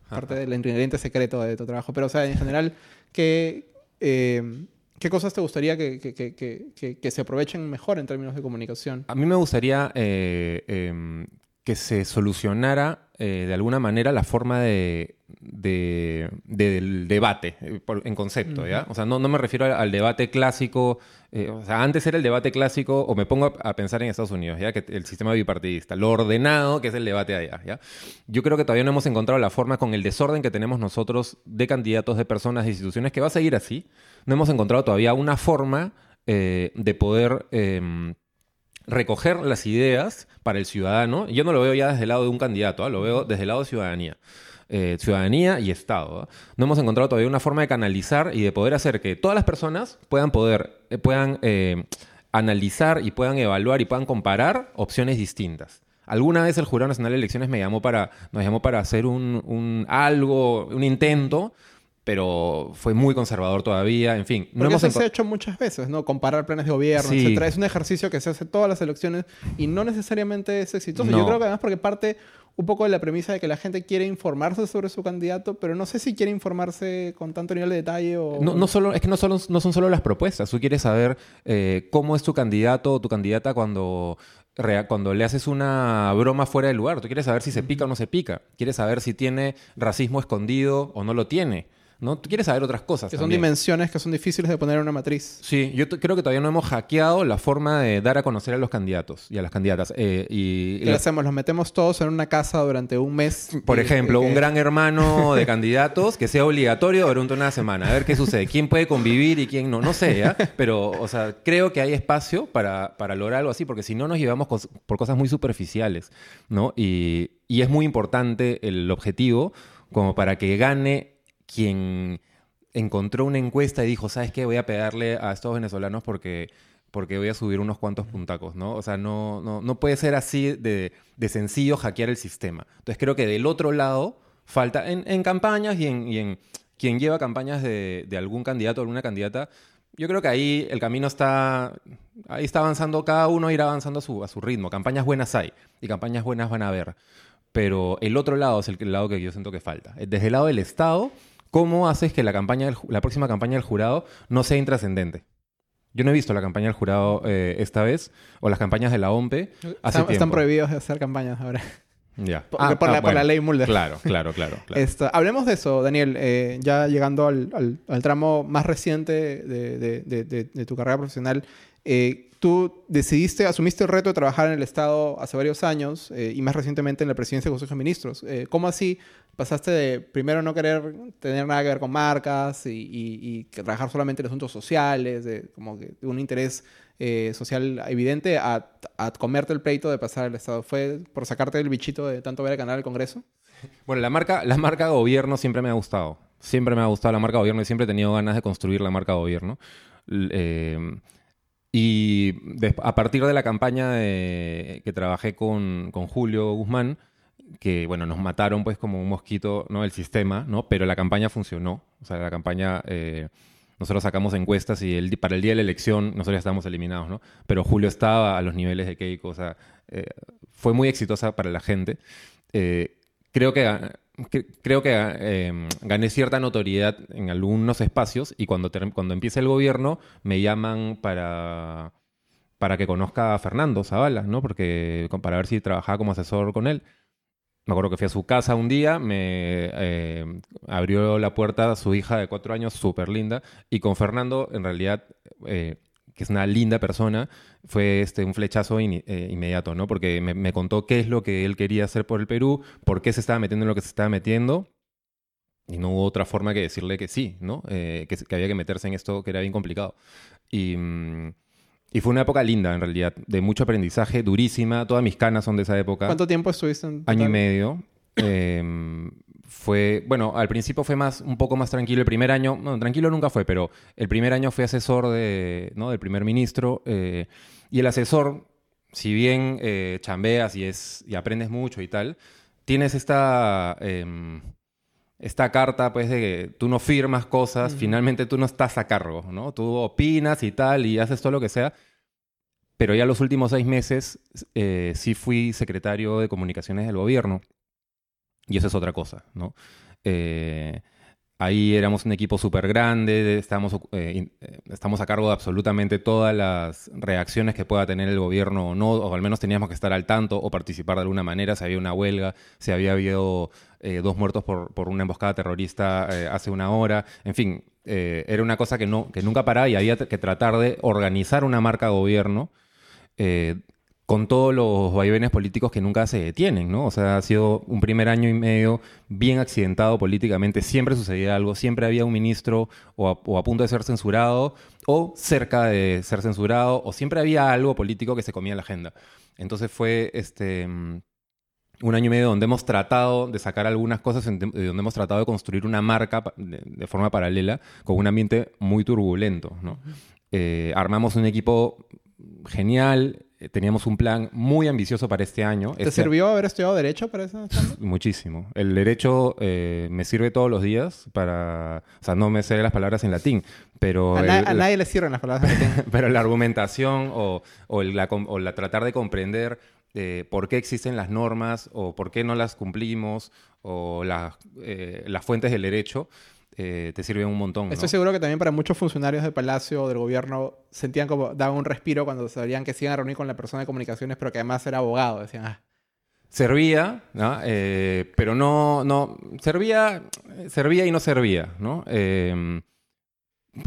parte del ingrediente secreto de tu trabajo. Pero, o sea, en general, ¿qué, eh, ¿qué cosas te gustaría que, que- que- que- que- que se aprovechen mejor en términos de comunicación? A mí me gustaría eh, em, que se solucionara eh, de alguna manera la forma de, de- del debate eh, en concepto, ¿ya? O sea, no, no me refiero al, al debate clásico. eh, o sea, antes era el debate clásico, o me pongo a, a pensar en Estados Unidos, ¿ya? Que el sistema bipartidista, lo ordenado que es el debate allá, ¿ya? Yo creo que todavía no hemos encontrado la forma con el desorden que tenemos nosotros de candidatos, de personas, de instituciones, que va a seguir así. No hemos encontrado todavía una forma eh, de poder... recoger las ideas para el ciudadano. Yo no lo veo ya desde el lado de un candidato, ¿ah? lo veo desde el lado de ciudadanía. Eh, ciudadanía y Estado. ¿ah? No hemos encontrado todavía una forma de canalizar y de poder hacer que todas las personas puedan poder, eh, puedan eh, analizar y puedan evaluar y puedan comparar opciones distintas. Alguna vez el Jurado Nacional de Elecciones me llamó para, nos llamó para hacer un, un algo, un intento, pero fue muy conservador todavía. En fin, no Porque hemos eso se ha hecho muchas veces, ¿no? Comparar planes de gobierno, Sí. etcétera. Es un ejercicio que se hace todas las elecciones y no necesariamente es exitoso. Yo No. creo que además porque parte un poco de la premisa de que la gente quiere informarse sobre su candidato, pero no sé si quiere informarse con tanto nivel de detalle o... No, no solo, es que no, solo, no son solo las propuestas. Tú quieres saber eh, cómo es tu candidato o tu candidata cuando cuando le haces una broma fuera de lugar. Tú quieres saber si se pica o no se pica. Quieres saber si tiene racismo escondido o no lo tiene. ¿No? Tú quieres saber otras cosas. Que son también. dimensiones que son difíciles de poner en una matriz. Sí, yo creo que todavía no hemos hackeado la forma de dar a conocer a los candidatos y a las candidatas. Eh, y ¿Qué hacemos? Los metemos todos en una casa durante un mes. por y- ejemplo, un gran hermano de candidatos que sea obligatorio durante una semana. A ver qué sucede. ¿Quién puede convivir y quién no? No sé, ¿ya? Pero, o sea, creo que hay espacio para, para lograr algo así, porque si no nos llevamos cos- por cosas muy superficiales, ¿no? Y, y es muy importante el objetivo como para que gane quien encontró una encuesta y dijo, ¿sabes qué? Voy a pegarle a estos venezolanos porque, porque voy a subir unos cuantos puntacos, ¿no? O sea, no, no, no puede ser así de, de sencillo hackear el sistema. Entonces creo que del otro lado falta, en, en campañas y en, y en quien lleva campañas de, de algún candidato o alguna candidata, yo creo que ahí el camino está, ahí está avanzando, cada uno irá avanzando a su, a su ritmo. Campañas buenas hay y campañas buenas van a haber. Pero el otro lado es el, el lado que yo siento que falta. Desde el lado del Estado, ¿cómo haces que la, campaña del la próxima campaña del jurado no sea intrascendente? Yo no he visto la campaña del jurado eh, esta vez, o las campañas de la OMPE hace Están, prohibidos de hacer campañas ahora. [laughs] Ya. Por- por la- por la ley Mulder. Claro, claro, claro. [laughs] claro. Esto- hablemos de eso, Daniel. eh, ya llegando al, al- al tramo más reciente de, de- de- de- de tu carrera profesional, eh, tú decidiste, asumiste el reto de trabajar en el Estado hace varios años eh, y más recientemente en la presidencia del Consejo de Ministros. Eh, ¿Cómo así pasaste de primero no querer tener nada que ver con marcas y, trabajar solamente en asuntos sociales, de, como que de un interés eh, social evidente, a, comerte el pleito de pasar al Estado? ¿Fue por sacarte el bichito de tanto ver el canal del Congreso? Bueno, la marca, la marca gobierno siempre me ha gustado. Siempre me ha gustado la marca gobierno y siempre he tenido ganas de construir la marca gobierno. Y a partir de la campaña que trabajé con, con Julio Guzmán, que bueno, nos mataron pues como un mosquito, ¿no? El sistema, ¿no? Pero la campaña funcionó. O sea, la campaña, eh, nosotros sacamos encuestas y el, para el día de la elección nosotros ya estábamos eliminados, ¿no? Pero Julio estaba a los niveles de Keiko, o sea, eh, fue muy exitosa para la gente. Eh, creo que, creo que eh, gané cierta notoriedad en algunos espacios y cuando, cuando empieza el gobierno me llaman para, para que conozca a Fernando Zavala, ¿no? Porque, para ver si trabajaba como asesor con él. Me acuerdo que fui a su casa un día, me eh, abrió la puerta su hija de cuatro años, súper linda, y con Fernando, en realidad, eh, que es una linda persona, fue este, un flechazo ini- eh, inmediato, ¿no? Porque me, me contó qué es lo que él quería hacer por el Perú, por qué se estaba metiendo en lo que se estaba metiendo, y no hubo otra forma que decirle que sí, ¿no? Eh, que, que había que meterse en esto que era bien complicado. Y, mm, y fue una época linda, en realidad, de mucho aprendizaje, durísima. Todas mis canas son de esa época. ¿Cuánto tiempo estuviste en Año y medio. Eh, fue, bueno, al principio fue más, un poco más tranquilo. El primer año, no, tranquilo nunca fue, pero el primer año fui asesor de, ¿no? del primer ministro. eh, y el asesor, si bien eh, chambeas y, es, y aprendes mucho y tal, tienes esta, em, esta carta, pues, de que tú no firmas cosas, finalmente tú no estás a cargo, ¿no? Tú opinas y tal, y haces todo lo que sea. Pero ya los últimos seis meses eh, sí fui secretario de comunicaciones del gobierno. Y eso es otra cosa, ¿no? Eh, ahí éramos un equipo súper grande, estamos, eh, eh, estamos a cargo de absolutamente todas las reacciones que pueda tener el gobierno o no, o al menos teníamos que estar al tanto o participar de alguna manera, si había una huelga, si había habido eh, dos muertos por, por una emboscada terrorista hace una hora, en fin, era una cosa que, no, que nunca paraba y había que tratar de organizar una marca gobierno eh, con todos los vaivenes políticos que nunca se detienen, ¿no? O sea, ha sido un primer año y medio bien accidentado políticamente. Siempre sucedía algo, siempre había un ministro o a, o a punto de ser censurado o cerca de ser censurado o siempre había algo político que se comía en la agenda. Entonces fue este mm, un año y medio donde hemos tratado de sacar algunas cosas, donde hemos tratado de construir una marca de, de forma paralela con un ambiente muy turbulento, ¿no? Eh, armamos un equipo genial, teníamos un plan muy ambicioso para este año. ¿Te Este- sirvió haber estudiado Derecho para chamba? [laughs] Muchísimo. El derecho eh, me sirve todos los días para... O sea, no me sé las palabras en latín, pero... A, na- el- a nadie le sirven las palabras que tengo. [laughs] pero la argumentación o, o el- la, com- o la tratar de comprender eh, por qué existen las normas o por qué no las cumplimos o eh, las fuentes del derecho eh, te sirven un montón. ¿no? Estoy seguro que también para muchos funcionarios del Palacio o del gobierno sentían como, daban un respiro cuando sabían que se iban a reunir con la persona de comunicaciones, pero que además era abogado. Decían, ah, Servía, ¿no? Eh, pero no, no, servía, servía y no servía, ¿no? Eh,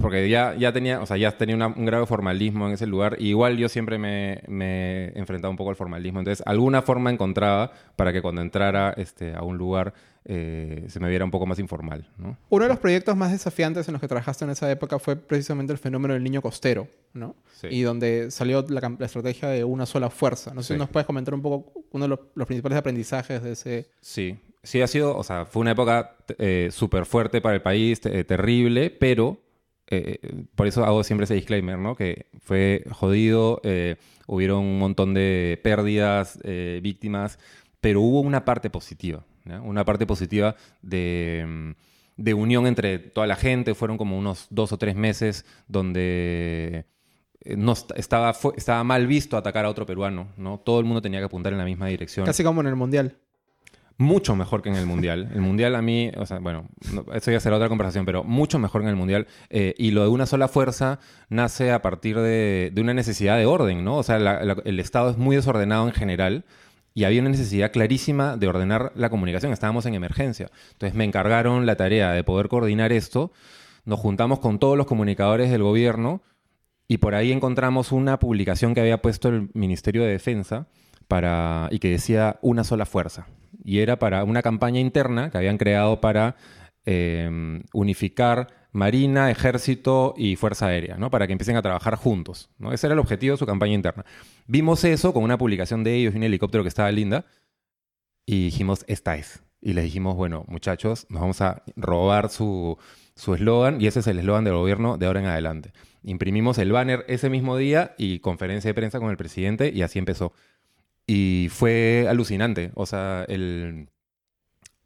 porque ya, ya tenía, o sea, ya tenía una- un grave formalismo en ese lugar. Y igual yo siempre me, me he enfrentado un poco al formalismo. Entonces, alguna forma encontraba para que cuando entrara este, a un lugar eh, se me viera un poco más informal, ¿no? Uno de los proyectos más desafiantes en los que trabajaste en esa época fue precisamente el fenómeno del niño costero, ¿no? Sí. Y donde salió la, estrategia de una sola fuerza. No sé si nos puedes comentar un poco uno de los, los principales aprendizajes de ese... Sí, sí ha sido, o sea, fue una época eh, súper fuerte para el país, eh, terrible, pero eh, por eso hago siempre ese disclaimer, ¿no? Que fue jodido, eh, hubieron un montón de pérdidas, eh, víctimas, pero hubo una parte positiva, ¿ya? Una parte positiva de, mm, de unión entre toda la gente, fueron como unos dos o tres meses donde eh, no est- estaba, estaba mal visto atacar a otro peruano, ¿no? Todo el mundo tenía que apuntar en la misma dirección. Casi como en el Mundial. Mucho mejor que en el Mundial. El Mundial a mí, o sea, bueno, no- eso ya será otra conversación, pero mucho mejor que en el Mundial. Eh, y lo de una sola fuerza nace a partir de, una necesidad de orden, ¿no? O sea, el Estado es muy desordenado en general y había una necesidad clarísima de ordenar la comunicación. Estábamos en emergencia. Entonces me encargaron la tarea de poder coordinar esto. Nos juntamos con todos los comunicadores del gobierno y por ahí encontramos una publicación que había puesto el Ministerio de Defensa para, y que decía una sola fuerza. Y era para una campaña interna que habían creado para eh, unificar Marina, Ejército y Fuerza Aérea, ¿no? Para que empiecen a trabajar juntos. ¿no? Ese era el objetivo de su campaña interna. Vimos eso con una publicación de ellos y un helicóptero que estaba linda y dijimos, esta es. Y les dijimos, bueno, muchachos, nos vamos a robar su su eslogan y ese es el eslogan del gobierno de ahora en adelante. Imprimimos el banner ese mismo día y conferencia de prensa con el presidente y así empezó. Y fue alucinante, o sea, el,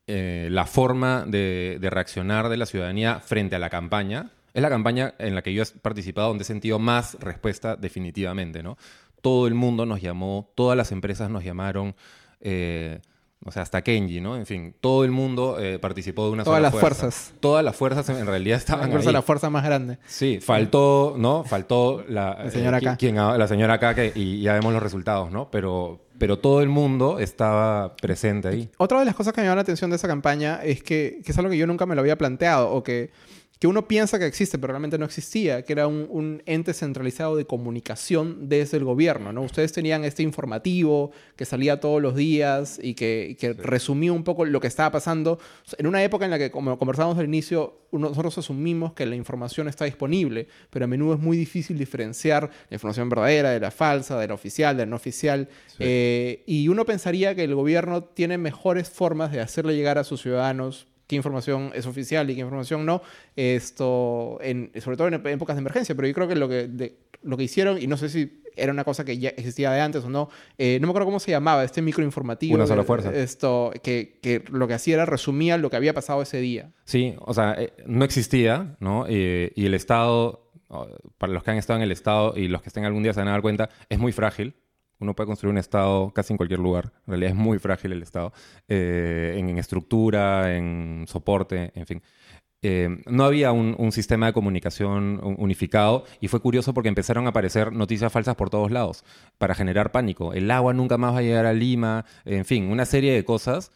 eh, la forma de, de reaccionar de la ciudadanía frente a la campaña. Es la campaña en la que yo he participado donde he sentido más respuesta definitivamente, ¿no? Todo el mundo nos llamó, todas las empresas nos llamaron, eh, o sea, hasta Kenji, ¿no? En fin, todo el mundo eh, participó de una Todas sola las fuerza. fuerzas. Todas las fuerzas en realidad estaban Incluso ahí. la fuerza más grande. Sí, faltó, ¿no? Faltó la, La señora acá. quien- la señora acá que, y ya vemos los resultados, ¿no? Pero, pero todo el mundo estaba presente ahí. Otra de las cosas que me llamó la atención de esa campaña es que, que es algo que yo nunca me lo había planteado o que, que uno piensa que existe, pero realmente no existía, que era un, un ente centralizado de comunicación desde el gobierno, ¿no? Ustedes tenían este informativo que salía todos los días y que, y que resumía un poco lo que estaba pasando en una época en la que, como conversábamos al inicio, nosotros asumimos que la información está disponible, pero a menudo es muy difícil diferenciar la información verdadera de la falsa, de la oficial, de la no oficial. Eh, y uno pensaría que el gobierno tiene mejores formas de hacerle llegar a sus ciudadanos qué información es oficial y qué información no, esto, en, sobre todo en épocas de emergencia, pero yo creo que lo que, de- lo que hicieron, y no sé si era una cosa que ya existía de antes o no, eh, no me acuerdo cómo se llamaba, este microinformativo. Una sola fuerza. Esto, que, que lo que hacía era resumía lo que había pasado ese día. Sí, o sea, eh, no existía, ¿no? Eh, y el Estado, para los que han estado en el Estado y los que estén algún día se van a dar cuenta, es muy frágil. Uno puede construir un Estado casi en cualquier lugar. En realidad es muy frágil el Estado. Eh, en, en estructura, en soporte, en fin. Eh, no había un, un sistema de comunicación un- unificado y fue curioso porque empezaron a aparecer noticias falsas por todos lados para generar pánico. El agua nunca más va a llegar a Lima, en fin, una serie de cosas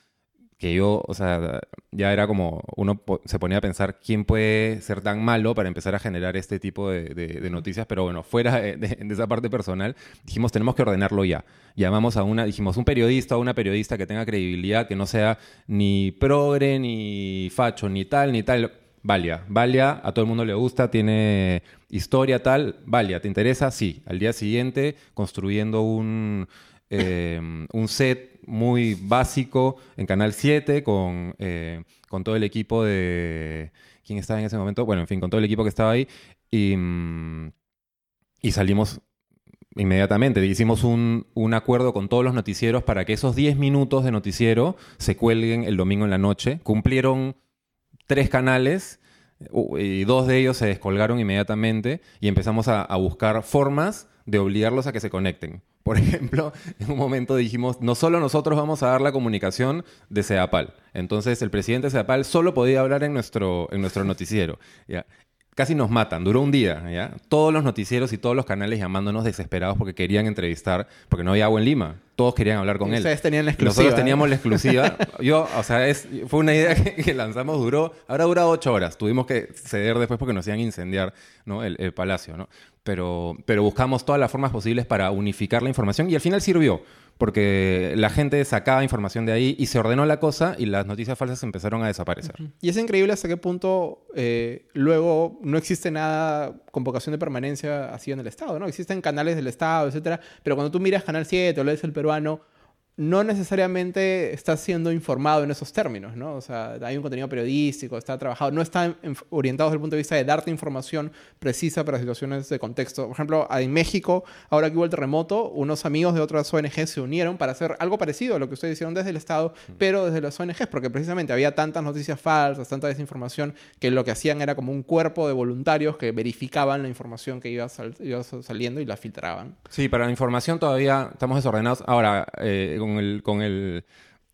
que yo, o sea, ya era como uno po- se ponía a pensar quién puede ser tan malo para empezar a generar este tipo de, de- de noticias, pero bueno, fuera de, esa parte personal, dijimos, tenemos que ordenarlo ya. Llamamos a una, dijimos, un periodista o una periodista que tenga credibilidad, que no sea ni progre, ni facho, ni tal, ni tal. Valia, Valia, a todo el mundo le gusta, tiene historia tal, Valia, ¿te interesa? Sí. Al día siguiente, construyendo un, eh, un set muy básico en Canal 7 con, eh, con todo el equipo de... ¿Quién estaba en ese momento? Bueno, en fin, con todo el equipo que estaba ahí. Y, mm, y salimos inmediatamente. Hicimos un, un acuerdo con todos los noticieros para que esos 10 minutos de noticiero se cuelguen el domingo en la noche. Cumplieron tres canales u- y dos de ellos se descolgaron inmediatamente y empezamos a buscar formas de obligarlos a que se conecten. Por [laughs] ejemplo, en un momento dijimos, no solo nosotros vamos a dar la comunicación de CEDAPAL. Entonces, el presidente de CEDAPAL solo podía hablar en nuestro, en nuestro noticiero. Casi nos matan, duró un día, ¿ya? Todos los noticieros y todos los canales llamándonos desesperados porque querían entrevistar, porque no había agua en Lima. Todos querían hablar con él. Ustedes tenían la exclusiva. Nosotros ¿eh? teníamos la exclusiva. [laughs] Yo, o sea, es, fue una idea que, que lanzamos, duró, habrá durado ocho horas. Tuvimos que ceder después porque nos iban a incendiar ¿no? el, el palacio, ¿no? Pero, pero buscamos todas las formas posibles para unificar la información y al final sirvió, porque la gente sacaba información de ahí y se ordenó la cosa y las noticias falsas empezaron a desaparecer. Y es increíble hasta qué punto eh, luego no existe nada con vocación de permanencia así en el Estado, ¿no? Existen canales del Estado, etcétera, pero cuando tú miras Canal 7 o lees El Peruano, no necesariamente estás siendo informado en esos términos, ¿no? O sea, hay un contenido periodístico, está trabajado, no está orientado desde el punto de vista de darte información precisa para situaciones de contexto. Por ejemplo, en México, ahora que hubo el terremoto, unos amigos de otras ONG se unieron para hacer algo parecido a lo que ustedes hicieron desde el Estado, pero desde las ONGs, porque precisamente había tantas noticias falsas, tanta desinformación, que lo que hacían era como un cuerpo de voluntarios que verificaban la información que iba, sal iba saliendo y la filtraban. Sí, para la información todavía estamos desordenados. Ahora, eh, con el, con el,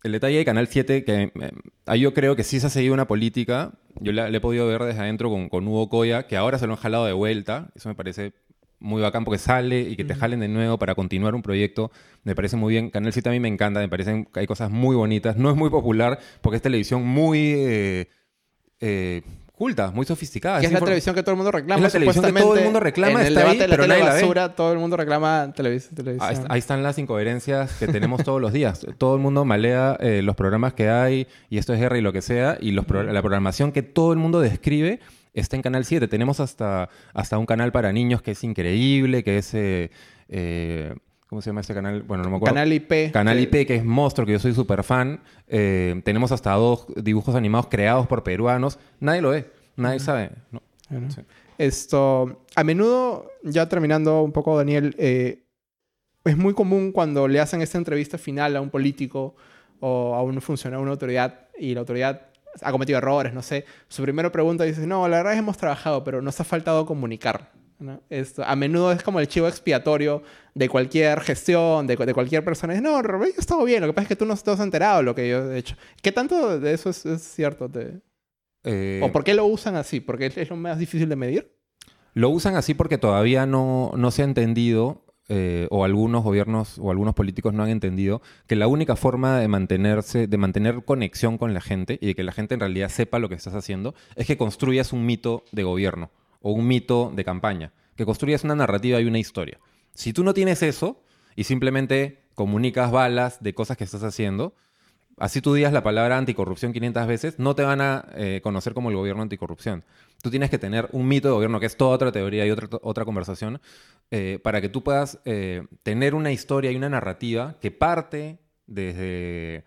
el detalle de Canal 7, que eh, ahí yo creo que sí se ha seguido una política, yo la, la he podido ver desde adentro con, con Hugo Coya, que ahora se lo han jalado de vuelta, eso me parece muy bacán porque sale y que te jalen de nuevo para continuar un proyecto, me parece muy bien. Canal 7 a mí me encanta, me parecen que hay cosas muy bonitas, no es muy popular porque es televisión muy... eh, eh, culta, muy sofisticada. Que es la televisión que todo el mundo reclama. Es la televisión que todo el mundo reclama, En el está ahí, debate de la pero tele nadie la ve. todo el mundo reclama televis- televisión. Ahí, ahí están las incoherencias que tenemos todos los días. [laughs] Todo el mundo malea eh, los programas que hay, y esto es guerra y lo que sea, y los pro- la programación que todo el mundo describe está en Canal 7. Tenemos hasta, hasta un canal para niños que es increíble, que es... eh, eh, ¿Cómo se llama este canal? Bueno, no me acuerdo. Canal IP. Canal IP, que es Monstruo, que yo soy súper fan. Eh, tenemos hasta dos dibujos animados creados por peruanos. Nadie lo ve, nadie sabe. ¿no? Bueno. Sí. Esto, a menudo, ya terminando un poco, Daniel, eh, es muy común cuando le hacen esta entrevista final a un político o a un funcionario, a una autoridad, y la autoridad ha cometido errores, no sé, su primera pregunta dice, no, la verdad es que hemos trabajado, pero nos ha faltado comunicar. ¿No? Esto, a menudo es como el chivo expiatorio de cualquier gestión, de, de cualquier persona. Es, no, Roberto, yo he estado bien, lo que pasa es que tú no te has enterado de lo que yo he hecho. ¿Qué tanto de eso es, es cierto? Te- Eh, ¿O por qué lo usan así? ¿Porque es- es lo más difícil de medir? Lo usan así porque todavía no, no se ha entendido, eh, o algunos gobiernos o algunos políticos no han entendido, que la única forma de mantenerse, de mantener conexión con la gente y de que la gente en realidad sepa lo que estás haciendo, es que construyas un mito de gobierno o un mito de campaña, que construyas una narrativa y una historia. Si tú no tienes eso y simplemente comunicas balas de cosas que estás haciendo, así tú digas la palabra anticorrupción 500 veces, no te van a eh, conocer como el gobierno anticorrupción. Tú tienes que tener un mito de gobierno, que es toda otra teoría y otra, otra conversación, eh, para que tú puedas eh, tener una historia y una narrativa que parte desde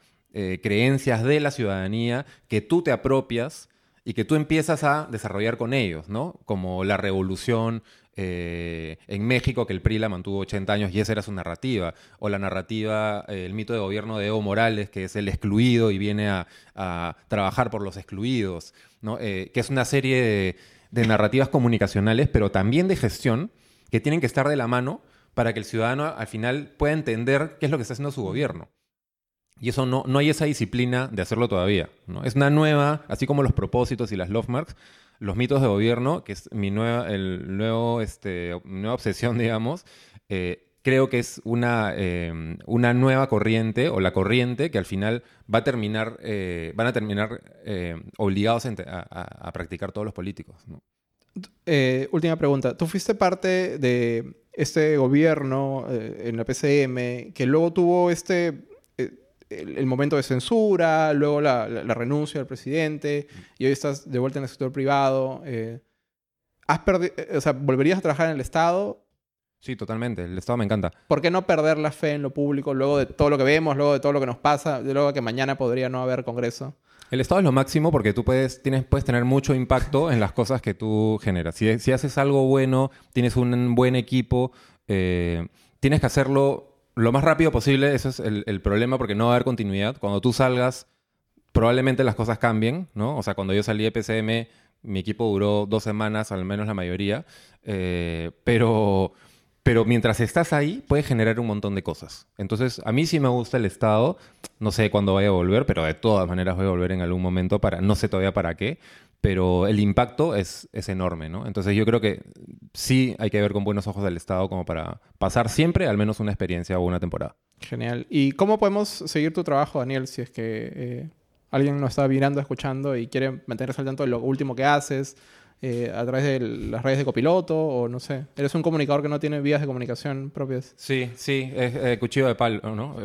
creencias de la ciudadanía, que tú te apropias y que tú empiezas a desarrollar con ellos, ¿no? Como la revolución eh, en México, que el PRI la mantuvo 80 años y esa era su narrativa, o la narrativa, eh, el mito de gobierno de Evo Morales, que es el excluido y viene a, trabajar por los excluidos, ¿no? Eh, que es una serie de, de narrativas comunicacionales, pero también de gestión, que tienen que estar de la mano para que el ciudadano al final pueda entender qué es lo que está haciendo su gobierno. Y eso no, no hay esa disciplina de hacerlo todavía. ¿no? Es una nueva, así como los propósitos y las love marks, los mitos de gobierno, que es mi nueva, el nuevo, este, nueva obsesión, [laughs] digamos, eh, creo que es una, eh, una nueva corriente o la corriente que al final va a terminar, eh, van a terminar eh, obligados a, practicar todos los políticos. Eh, última pregunta. Tú fuiste parte de este gobierno en la PCM que luego tuvo este el, el momento de censura, luego la, la- la renuncia del presidente y hoy estás de vuelta en el sector privado. eh, ¿Has eh, o sea, ¿volverías a trabajar en el Estado? Sí, totalmente. El Estado me encanta. ¿Por qué no perder la fe en lo público luego de todo lo que vemos, luego de todo lo que nos pasa, de luego de que mañana podría no haber Congreso? El Estado es lo máximo porque tú puedes, tienes, puedes tener mucho impacto en las cosas que tú generas. Si, si haces algo bueno, tienes un buen equipo, eh, tienes que hacerlo lo más rápido posible. Ese es el, el problema porque no va a haber continuidad. Cuando tú salgas, probablemente las cosas cambien, ¿no? O sea, cuando yo salí de PCM, mi equipo duró dos semanas, al menos la mayoría. Eh, pero Pero mientras estás ahí, puedes generar un montón de cosas. Entonces, a mí sí me gusta el Estado. No sé cuándo vaya a volver, pero de todas maneras voy a volver en algún momento para, no sé todavía para qué, pero el impacto es, es enorme, ¿no? Entonces yo creo que sí hay que ver con buenos ojos del Estado como para pasar siempre al menos una experiencia o una temporada. Genial. ¿Y cómo podemos seguir tu trabajo, Daniel, si es que eh, alguien nos está mirando, escuchando y quiere mantenerse al tanto de lo último que haces? Eh, a través de las redes de copiloto o no sé. Eres un comunicador que no tiene vías de comunicación propias. Sí, sí, es eh, cuchillo de palo, ¿no?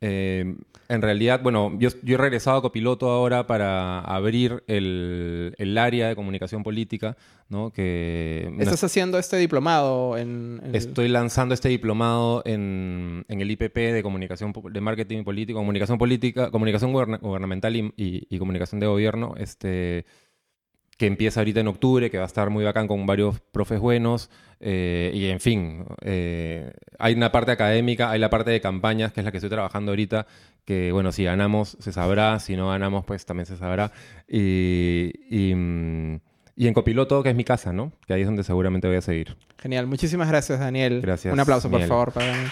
Eh, en realidad, bueno, yo, he regresado a copiloto ahora para abrir el, el área de comunicación política, ¿no? Que ¿Estás haciendo este diplomado en...? Estoy lanzando este diplomado en, en, el IPP de comunicación, de marketing político, comunicación política, comunicación gubernamental y, y comunicación de gobierno, este que empieza ahorita en octubre, que va a estar muy bacán con varios profes buenos. Eh, y en fin, eh, hay una parte académica, hay la parte de campañas, que es la que estoy trabajando ahorita, que bueno, si ganamos se sabrá, si no ganamos pues también se sabrá. Y, y, y en copiloto, que es mi casa, ¿no? Que ahí es donde seguramente voy a seguir. Genial, muchísimas gracias Daniel. Gracias. Un aplauso por favor para Daniel.